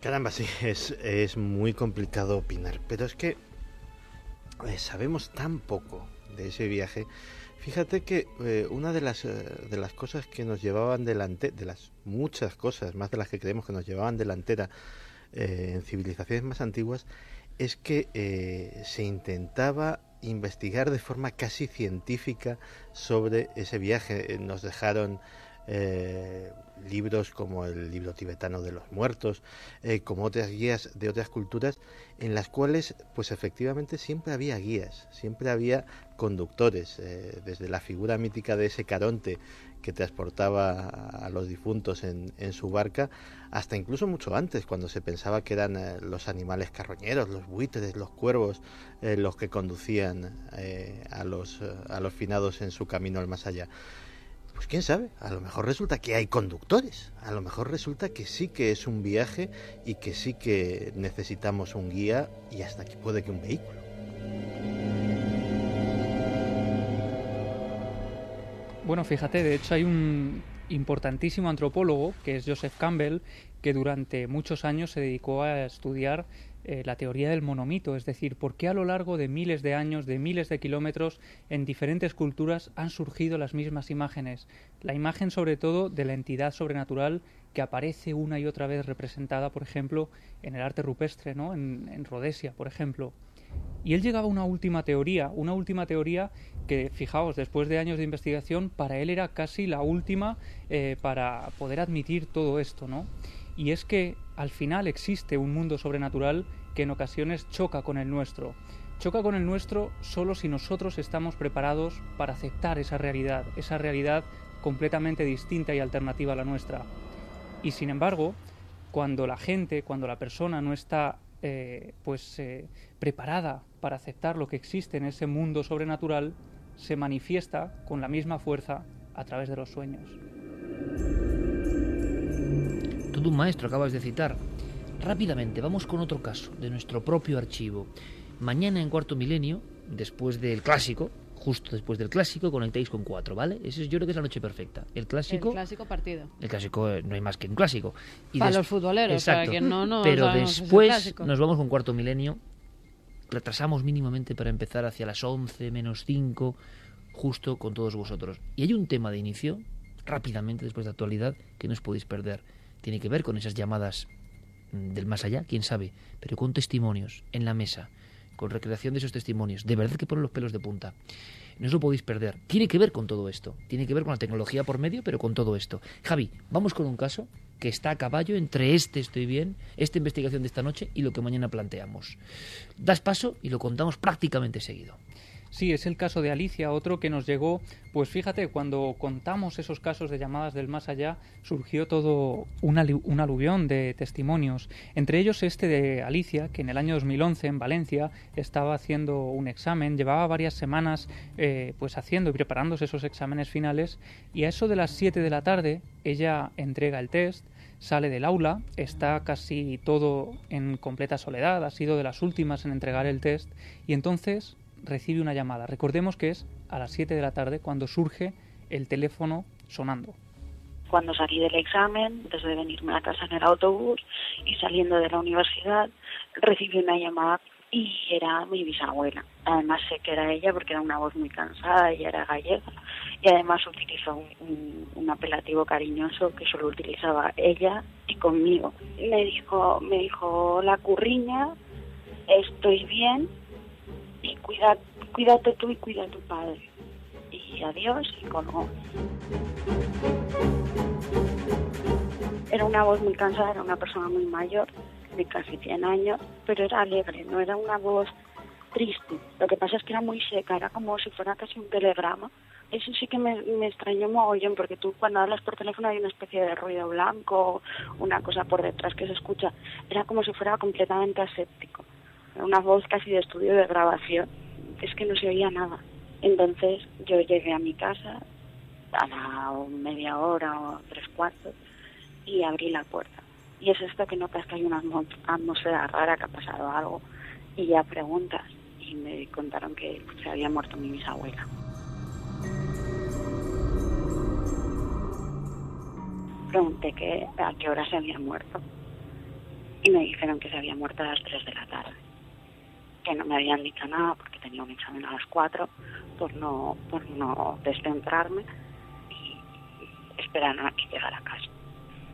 Caramba, sí, es, es muy complicado opinar, pero es que eh, sabemos tan poco de ese viaje Fíjate que eh, una de las, eh, de las cosas que nos llevaban delante, de las muchas cosas, más de las que creemos que nos llevaban delantera en civilizaciones más antiguas, es que se intentaba investigar de forma casi científica sobre ese viaje. Nos dejaron eh, libros como el libro tibetano de los muertos, eh, como otras guías de otras culturas, en las cuales, pues efectivamente siempre había guías, siempre había conductores, eh, desde la figura mítica de ese Caronte que transportaba a los difuntos en, su barca, hasta incluso mucho antes, cuando se pensaba que eran los animales carroñeros, los buitres, los cuervos, los que conducían a, los, a los finados en su camino al más allá. Pues quién sabe, a lo mejor resulta que hay conductores, a lo mejor resulta que sí que es un viaje y que sí que necesitamos un guía y hasta aquí puede que un vehículo. Bueno, fíjate, de hecho hay un importantísimo antropólogo que es Joseph Campbell que durante muchos años se dedicó a estudiar eh, la teoría del monomito, es decir, por qué a lo largo de miles de años, de miles de kilómetros, en diferentes culturas han surgido las mismas imágenes. La imagen sobre todo de la entidad sobrenatural que aparece una y otra vez representada, por ejemplo, en el arte rupestre, ¿no? en, Rhodesia, por ejemplo. Y él llegaba a una última teoría, una última teoría que, fijaos, después de años de investigación, para él era casi la última eh, para poder admitir todo esto, ¿no? Y es que al final existe un mundo sobrenatural que en ocasiones choca con el nuestro. Choca con el nuestro solo si nosotros estamos preparados para aceptar esa realidad, esa realidad completamente distinta y alternativa a la nuestra. Y sin embargo, cuando la gente, cuando la persona no está eh, pues eh, preparada para aceptar lo que existe en ese mundo sobrenatural, se manifiesta con la misma fuerza a través de los sueños un maestro acabas de citar. Rápidamente, vamos con otro caso de nuestro propio archivo. Mañana en cuarto milenio, después del clásico, justo después del clásico, conectéis con cuatro, ¿vale? Eso yo creo que es la noche perfecta. El clásico. El clásico partido. El clásico eh, no hay más que un clásico. Y para los futboleros, para que no, no Pero después nos vamos con cuarto milenio. Retrasamos mínimamente para empezar hacia las 11 menos 5, justo con todos vosotros. Y hay un tema de inicio, rápidamente después de actualidad, que no os podéis perder tiene que ver con esas llamadas mm, del más allá, quién sabe, pero con testimonios en la mesa, con recreación de esos testimonios, de verdad que ponen los pelos de punta. No os lo podéis perder. Tiene que ver con todo esto. Tiene que ver con la tecnología por medio, pero con todo esto. Javi, vamos con un caso que está a caballo entre este estoy bien, esta investigación de esta noche y lo que mañana planteamos. Das paso y lo contamos prácticamente seguido. Sí, es el caso de Alicia, otro que nos llegó, pues fíjate, cuando contamos esos casos de llamadas del más allá, surgió todo un, aluvión de testimonios. Entre ellos este de Alicia, que en el año 2011 en Valencia estaba haciendo un examen, llevaba varias semanas eh, pues haciendo y preparándose esos exámenes finales, y a eso de las 7 de la tarde ella entrega el test, sale del aula, está casi todo en completa soledad, ha sido de las últimas en entregar el test, y entonces recibe una llamada. Recordemos que es a las 7 de la tarde cuando surge el teléfono sonando. Cuando salí del examen, desde venirme a casa en el autobús y saliendo de la universidad, recibí una llamada y era mi bisabuela. Además sé que era ella porque era una voz muy cansada, y era gallega y además utilizó un, un, apelativo cariñoso que solo utilizaba ella y conmigo. Me dijo, me dijo la curriña, estoy bien, cuida, cuídate tú y cuida a tu padre. Y adiós y colgó. Era una voz muy cansada, era una persona muy mayor, de casi 100 años, pero era alegre, no era una voz triste. Lo que pasa es que era muy seca, era como si fuera casi un telegrama. Eso sí que me, me extrañó mogollón, porque tú cuando hablas por teléfono hay una especie de ruido blanco, una cosa por detrás que se escucha. Era como si fuera completamente aséptico una voz casi de estudio de grabación, es que no se oía nada. Entonces yo llegué a mi casa a la media hora o tres cuartos y abrí la puerta. Y es esto que notas que hay una atmósfera rara, que ha pasado algo. Y ya preguntas. Y me contaron que se había muerto mi bisabuela. Pregunté que a qué hora se había muerto. Y me dijeron que se había muerto a las 3 de la tarde que no me habían dicho nada porque tenía un examen a las 4, por no, por no descentrarme y esperar a que llegara a casa.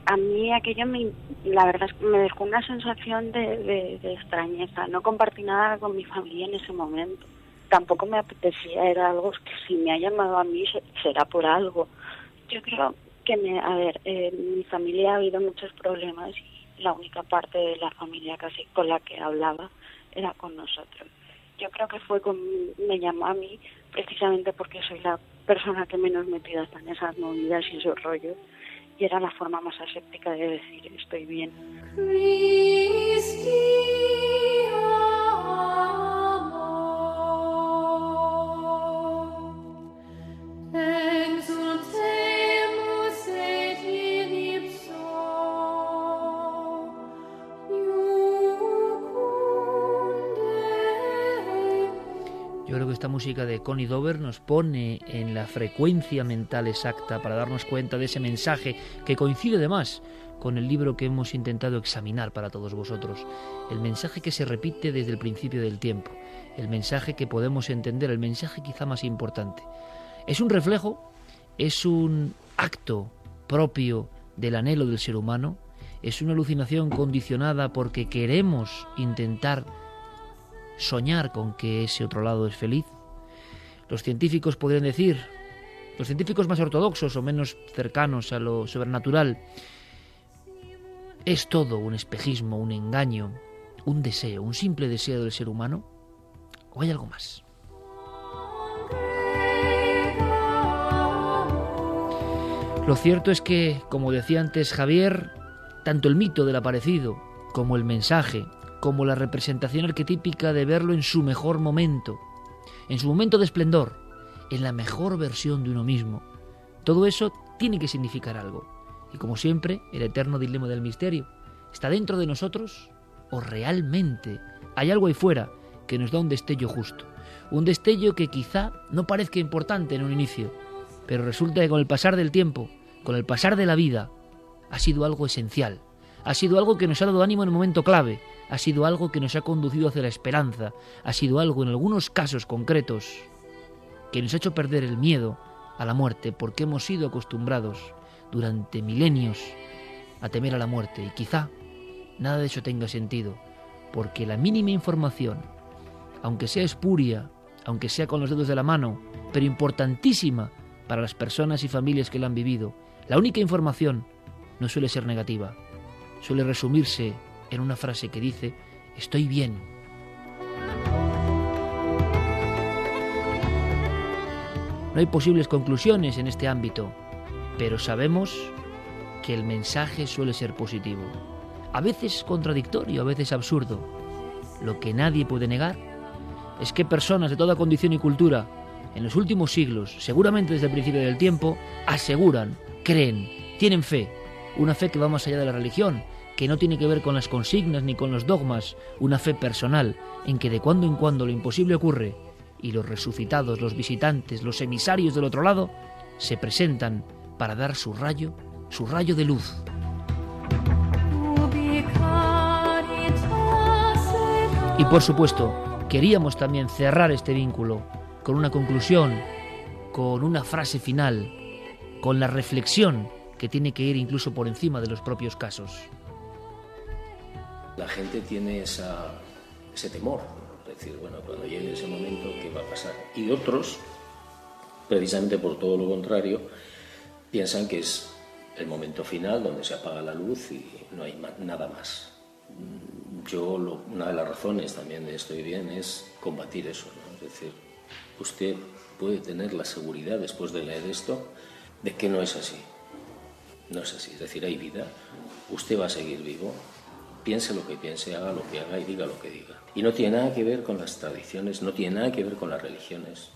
A mí aquello me, la verdad es que me dejó una sensación de, de extrañeza. No compartí nada con mi familia en ese momento. Tampoco me apetecía, era algo que si me ha llamado a mí será por algo. Yo creo que, me, a ver, eh, mi familia ha habido muchos problemas y la única parte de la familia casi con la que hablaba era con nosotros. Yo creo que fue con, me llamó a mí precisamente porque soy la persona que menos metida está en esas movidas y esos rollos y era la forma más aséptica de decir estoy bien. Esta música de Connie Dover nos pone en la frecuencia mental exacta para darnos cuenta de ese mensaje que coincide además con el libro que hemos intentado examinar para todos vosotros. El mensaje que se repite desde el principio del tiempo, el mensaje que podemos entender, el mensaje quizá más importante. Es un reflejo, es un acto propio del anhelo del ser humano, es una alucinación condicionada porque queremos intentar soñar con que ese otro lado es feliz. Los científicos podrían decir, los científicos más ortodoxos o menos cercanos a lo sobrenatural, es todo un espejismo, un engaño, un deseo, un simple deseo del ser humano, o hay algo más. Lo cierto es que, como decía antes Javier, tanto el mito del aparecido como el mensaje como la representación arquetípica de verlo en su mejor momento, en su momento de esplendor, en la mejor versión de uno mismo. Todo eso tiene que significar algo. Y como siempre, el eterno dilema del misterio, ¿está dentro de nosotros o realmente hay algo ahí fuera que nos da un destello justo? Un destello que quizá no parezca importante en un inicio, pero resulta que con el pasar del tiempo, con el pasar de la vida, ha sido algo esencial, ha sido algo que nos ha dado ánimo en un momento clave, ha sido algo que nos ha conducido hacia la esperanza, ha sido algo en algunos casos concretos que nos ha hecho perder el miedo a la muerte porque hemos sido acostumbrados durante milenios a temer a la muerte. Y quizá nada de eso tenga sentido porque la mínima información, aunque sea espuria, aunque sea con los dedos de la mano, pero importantísima para las personas y familias que la han vivido, la única información no suele ser negativa, suele resumirse en una frase que dice, estoy bien. No hay posibles conclusiones en este ámbito, pero sabemos que el mensaje suele ser positivo, a veces contradictorio, a veces absurdo. Lo que nadie puede negar es que personas de toda condición y cultura, en los últimos siglos, seguramente desde el principio del tiempo, aseguran, creen, tienen fe, una fe que va más allá de la religión, que no tiene que ver con las consignas ni con los dogmas, una fe personal en que de cuando en cuando lo imposible ocurre y los resucitados, los visitantes, los emisarios del otro lado, se presentan para dar su rayo, su rayo de luz. Y por supuesto, queríamos también cerrar este vínculo con una conclusión, con una frase final, con la reflexión que tiene que ir incluso por encima de los propios casos. La gente tiene ese temor, es decir, bueno, cuando llegue ese momento, ¿qué va a pasar? Y otros, precisamente por todo lo contrario, piensan que es el momento final donde se apaga la luz y no hay nada más. Yo, una de las razones también de estoy bien es combatir eso, es decir, usted puede tener la seguridad después de leer esto de que no es así. No es así, es decir, hay vida, usted va a seguir vivo, piense lo que piense, haga lo que haga y diga lo que diga. Y no tiene nada que ver con las tradiciones, no tiene nada que ver con las religiones,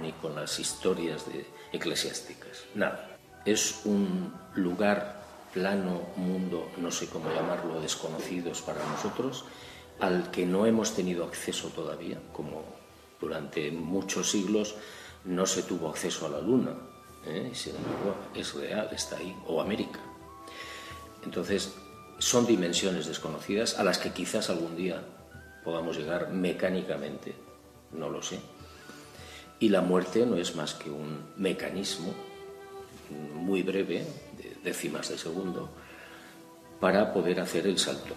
ni con las historias de, eclesiásticas, nada. Es un lugar plano, mundo, no sé cómo llamarlo, desconocidos para nosotros, al que no hemos tenido acceso todavía, como durante muchos siglos no se tuvo acceso a la Luna. ¿eh? Sin embargo, es real, está ahí, o América. Entonces, son dimensiones desconocidas a las que quizás algún día podamos llegar mecánicamente, no lo sé. y la muerte no es más que un mecanismo muy breve, de décimas de segundo, para poder hacer el salto.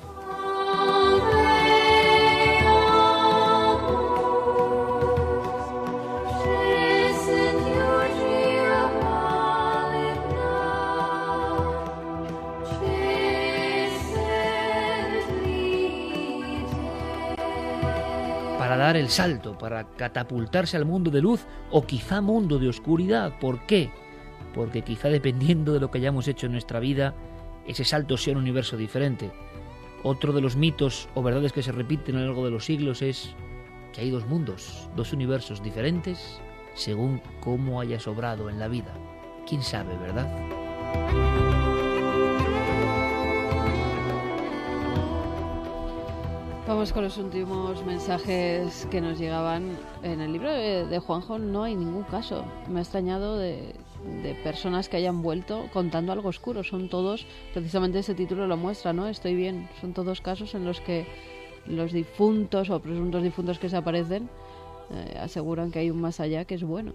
El salto, para catapultarse al mundo de luz o quizá mundo de oscuridad. ¿Por qué? Porque quizá dependiendo de lo que hayamos hecho en nuestra vida, ese salto sea un universo diferente. Otro de los mitos o verdades que se repiten a lo largo de los siglos es que hay dos mundos, dos universos diferentes según cómo haya sobrado en la vida. ¿Quién sabe, verdad? Vamos con los últimos mensajes que nos llegaban. En el libro de, Juanjo no hay ningún caso. Me ha extrañado de, de, personas que hayan vuelto contando algo oscuro. Son todos, precisamente ese título lo muestra, ¿no? Estoy bien. Son todos casos en los que los difuntos o presuntos difuntos que se aparecen eh, aseguran que hay un más allá que es bueno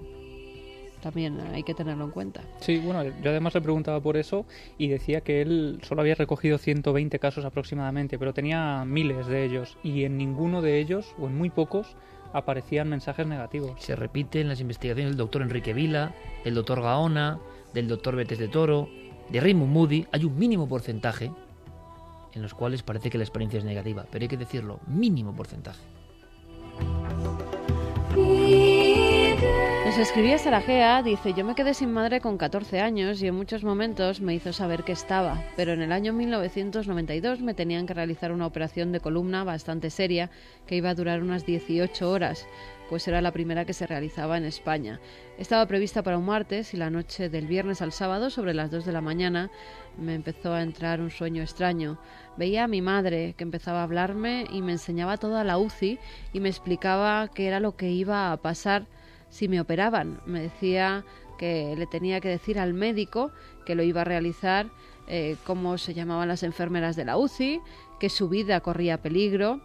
también hay que tenerlo en cuenta. Sí, bueno, yo además le preguntaba por eso y decía que él solo había recogido 120 casos aproximadamente, pero tenía miles de ellos y en ninguno de ellos, o en muy pocos, aparecían mensajes negativos. Se repiten las investigaciones del doctor Enrique Vila, del doctor Gaona, del doctor Betes de Toro, de Raymond Moody. Hay un mínimo porcentaje en los cuales parece que la experiencia es negativa, pero hay que decirlo, mínimo porcentaje. Nos escribía Sarajea, dice, yo me quedé sin madre con 14 años y en muchos momentos me hizo saber que estaba, pero en el año 1992 me tenían que realizar una operación de columna bastante seria que iba a durar unas 18 horas, pues era la primera que se realizaba en España. Estaba prevista para un martes y la noche del viernes al sábado, sobre las 2 de la mañana, me empezó a entrar un sueño extraño. Veía a mi madre que empezaba a hablarme y me enseñaba toda la UCI y me explicaba qué era lo que iba a pasar si me operaban. Me decía que le tenía que decir al médico que lo iba a realizar, eh, cómo se llamaban las enfermeras de la UCI, que su vida corría peligro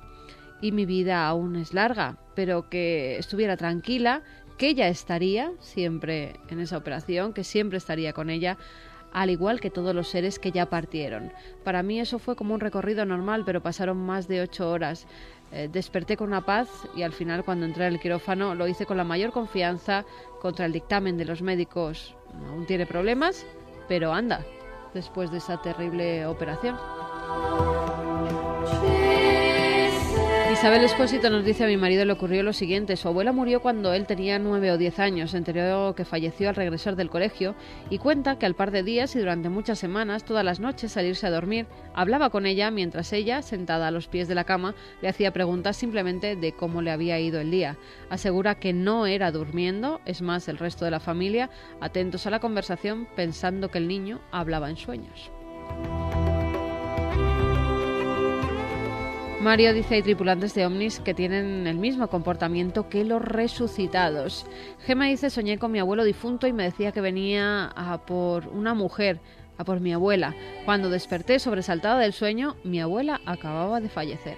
y mi vida aún es larga, pero que estuviera tranquila, que ella estaría siempre en esa operación, que siempre estaría con ella, al igual que todos los seres que ya partieron. Para mí eso fue como un recorrido normal, pero pasaron más de ocho horas. Eh, desperté con una paz y al final cuando entré al quirófano lo hice con la mayor confianza contra el dictamen de los médicos. Aún tiene problemas, pero anda, después de esa terrible operación. Isabel Espósito nos dice a mi marido le ocurrió lo siguiente. Su abuela murió cuando él tenía nueve o diez años. Se enteró que falleció al regresar del colegio y cuenta que al par de días y durante muchas semanas, todas las noches, salirse a dormir, hablaba con ella mientras ella, sentada a los pies de la cama, le hacía preguntas simplemente de cómo le había ido el día. Asegura que no era durmiendo, es más, el resto de la familia, atentos a la conversación, pensando que el niño hablaba en sueños. Mario dice hay tripulantes de ovnis que tienen el mismo comportamiento que los resucitados. Gema dice soñé con mi abuelo difunto y me decía que venía a por una mujer, a por mi abuela. Cuando desperté sobresaltada del sueño, mi abuela acababa de fallecer.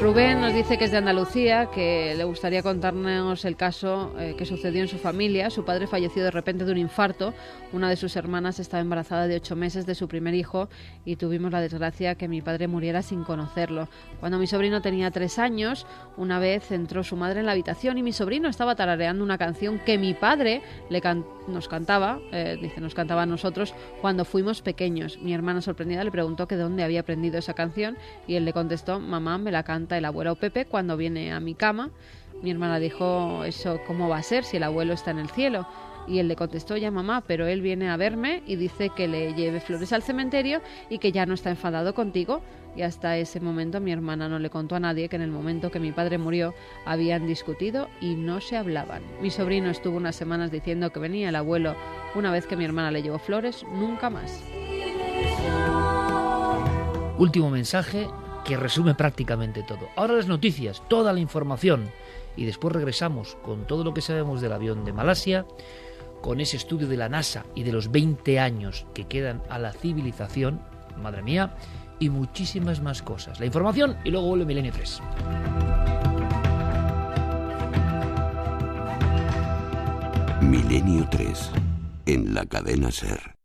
Rubén nos dice que es de Andalucía, que le gustaría contarnos el caso eh, que sucedió en su familia. Su padre falleció de repente de un infarto. Una de sus hermanas estaba embarazada de ocho meses de su primer hijo y tuvimos la desgracia que mi padre muriera sin conocerlo. Cuando mi sobrino tenía tres años, una vez entró su madre en la habitación y mi sobrino estaba tarareando una canción que mi padre le nos cantaba, eh, dice, nos cantaba a nosotros cuando fuimos pequeños. Mi hermana sorprendida le preguntó que de dónde había aprendido esa canción y él le contestó, mamá, me la canta el abuelo Pepe cuando viene a mi cama. Mi hermana dijo, ¿eso cómo va a ser si el abuelo está en el cielo? Y él le contestó, ya mamá, pero él viene a verme y dice que le lleve flores al cementerio y que ya no está enfadado contigo. Y hasta ese momento mi hermana no le contó a nadie que en el momento que mi padre murió habían discutido y no se hablaban. Mi sobrino estuvo unas semanas diciendo que venía el abuelo una vez que mi hermana le llevó flores, nunca más. Último mensaje que resume prácticamente todo. Ahora las noticias, toda la información y después regresamos con todo lo que sabemos del avión de Malasia, con ese estudio de la NASA y de los 20 años que quedan a la civilización, madre mía, y muchísimas más cosas. La información y luego vuelve Milenio 3. Milenio 3 en la cadena Ser.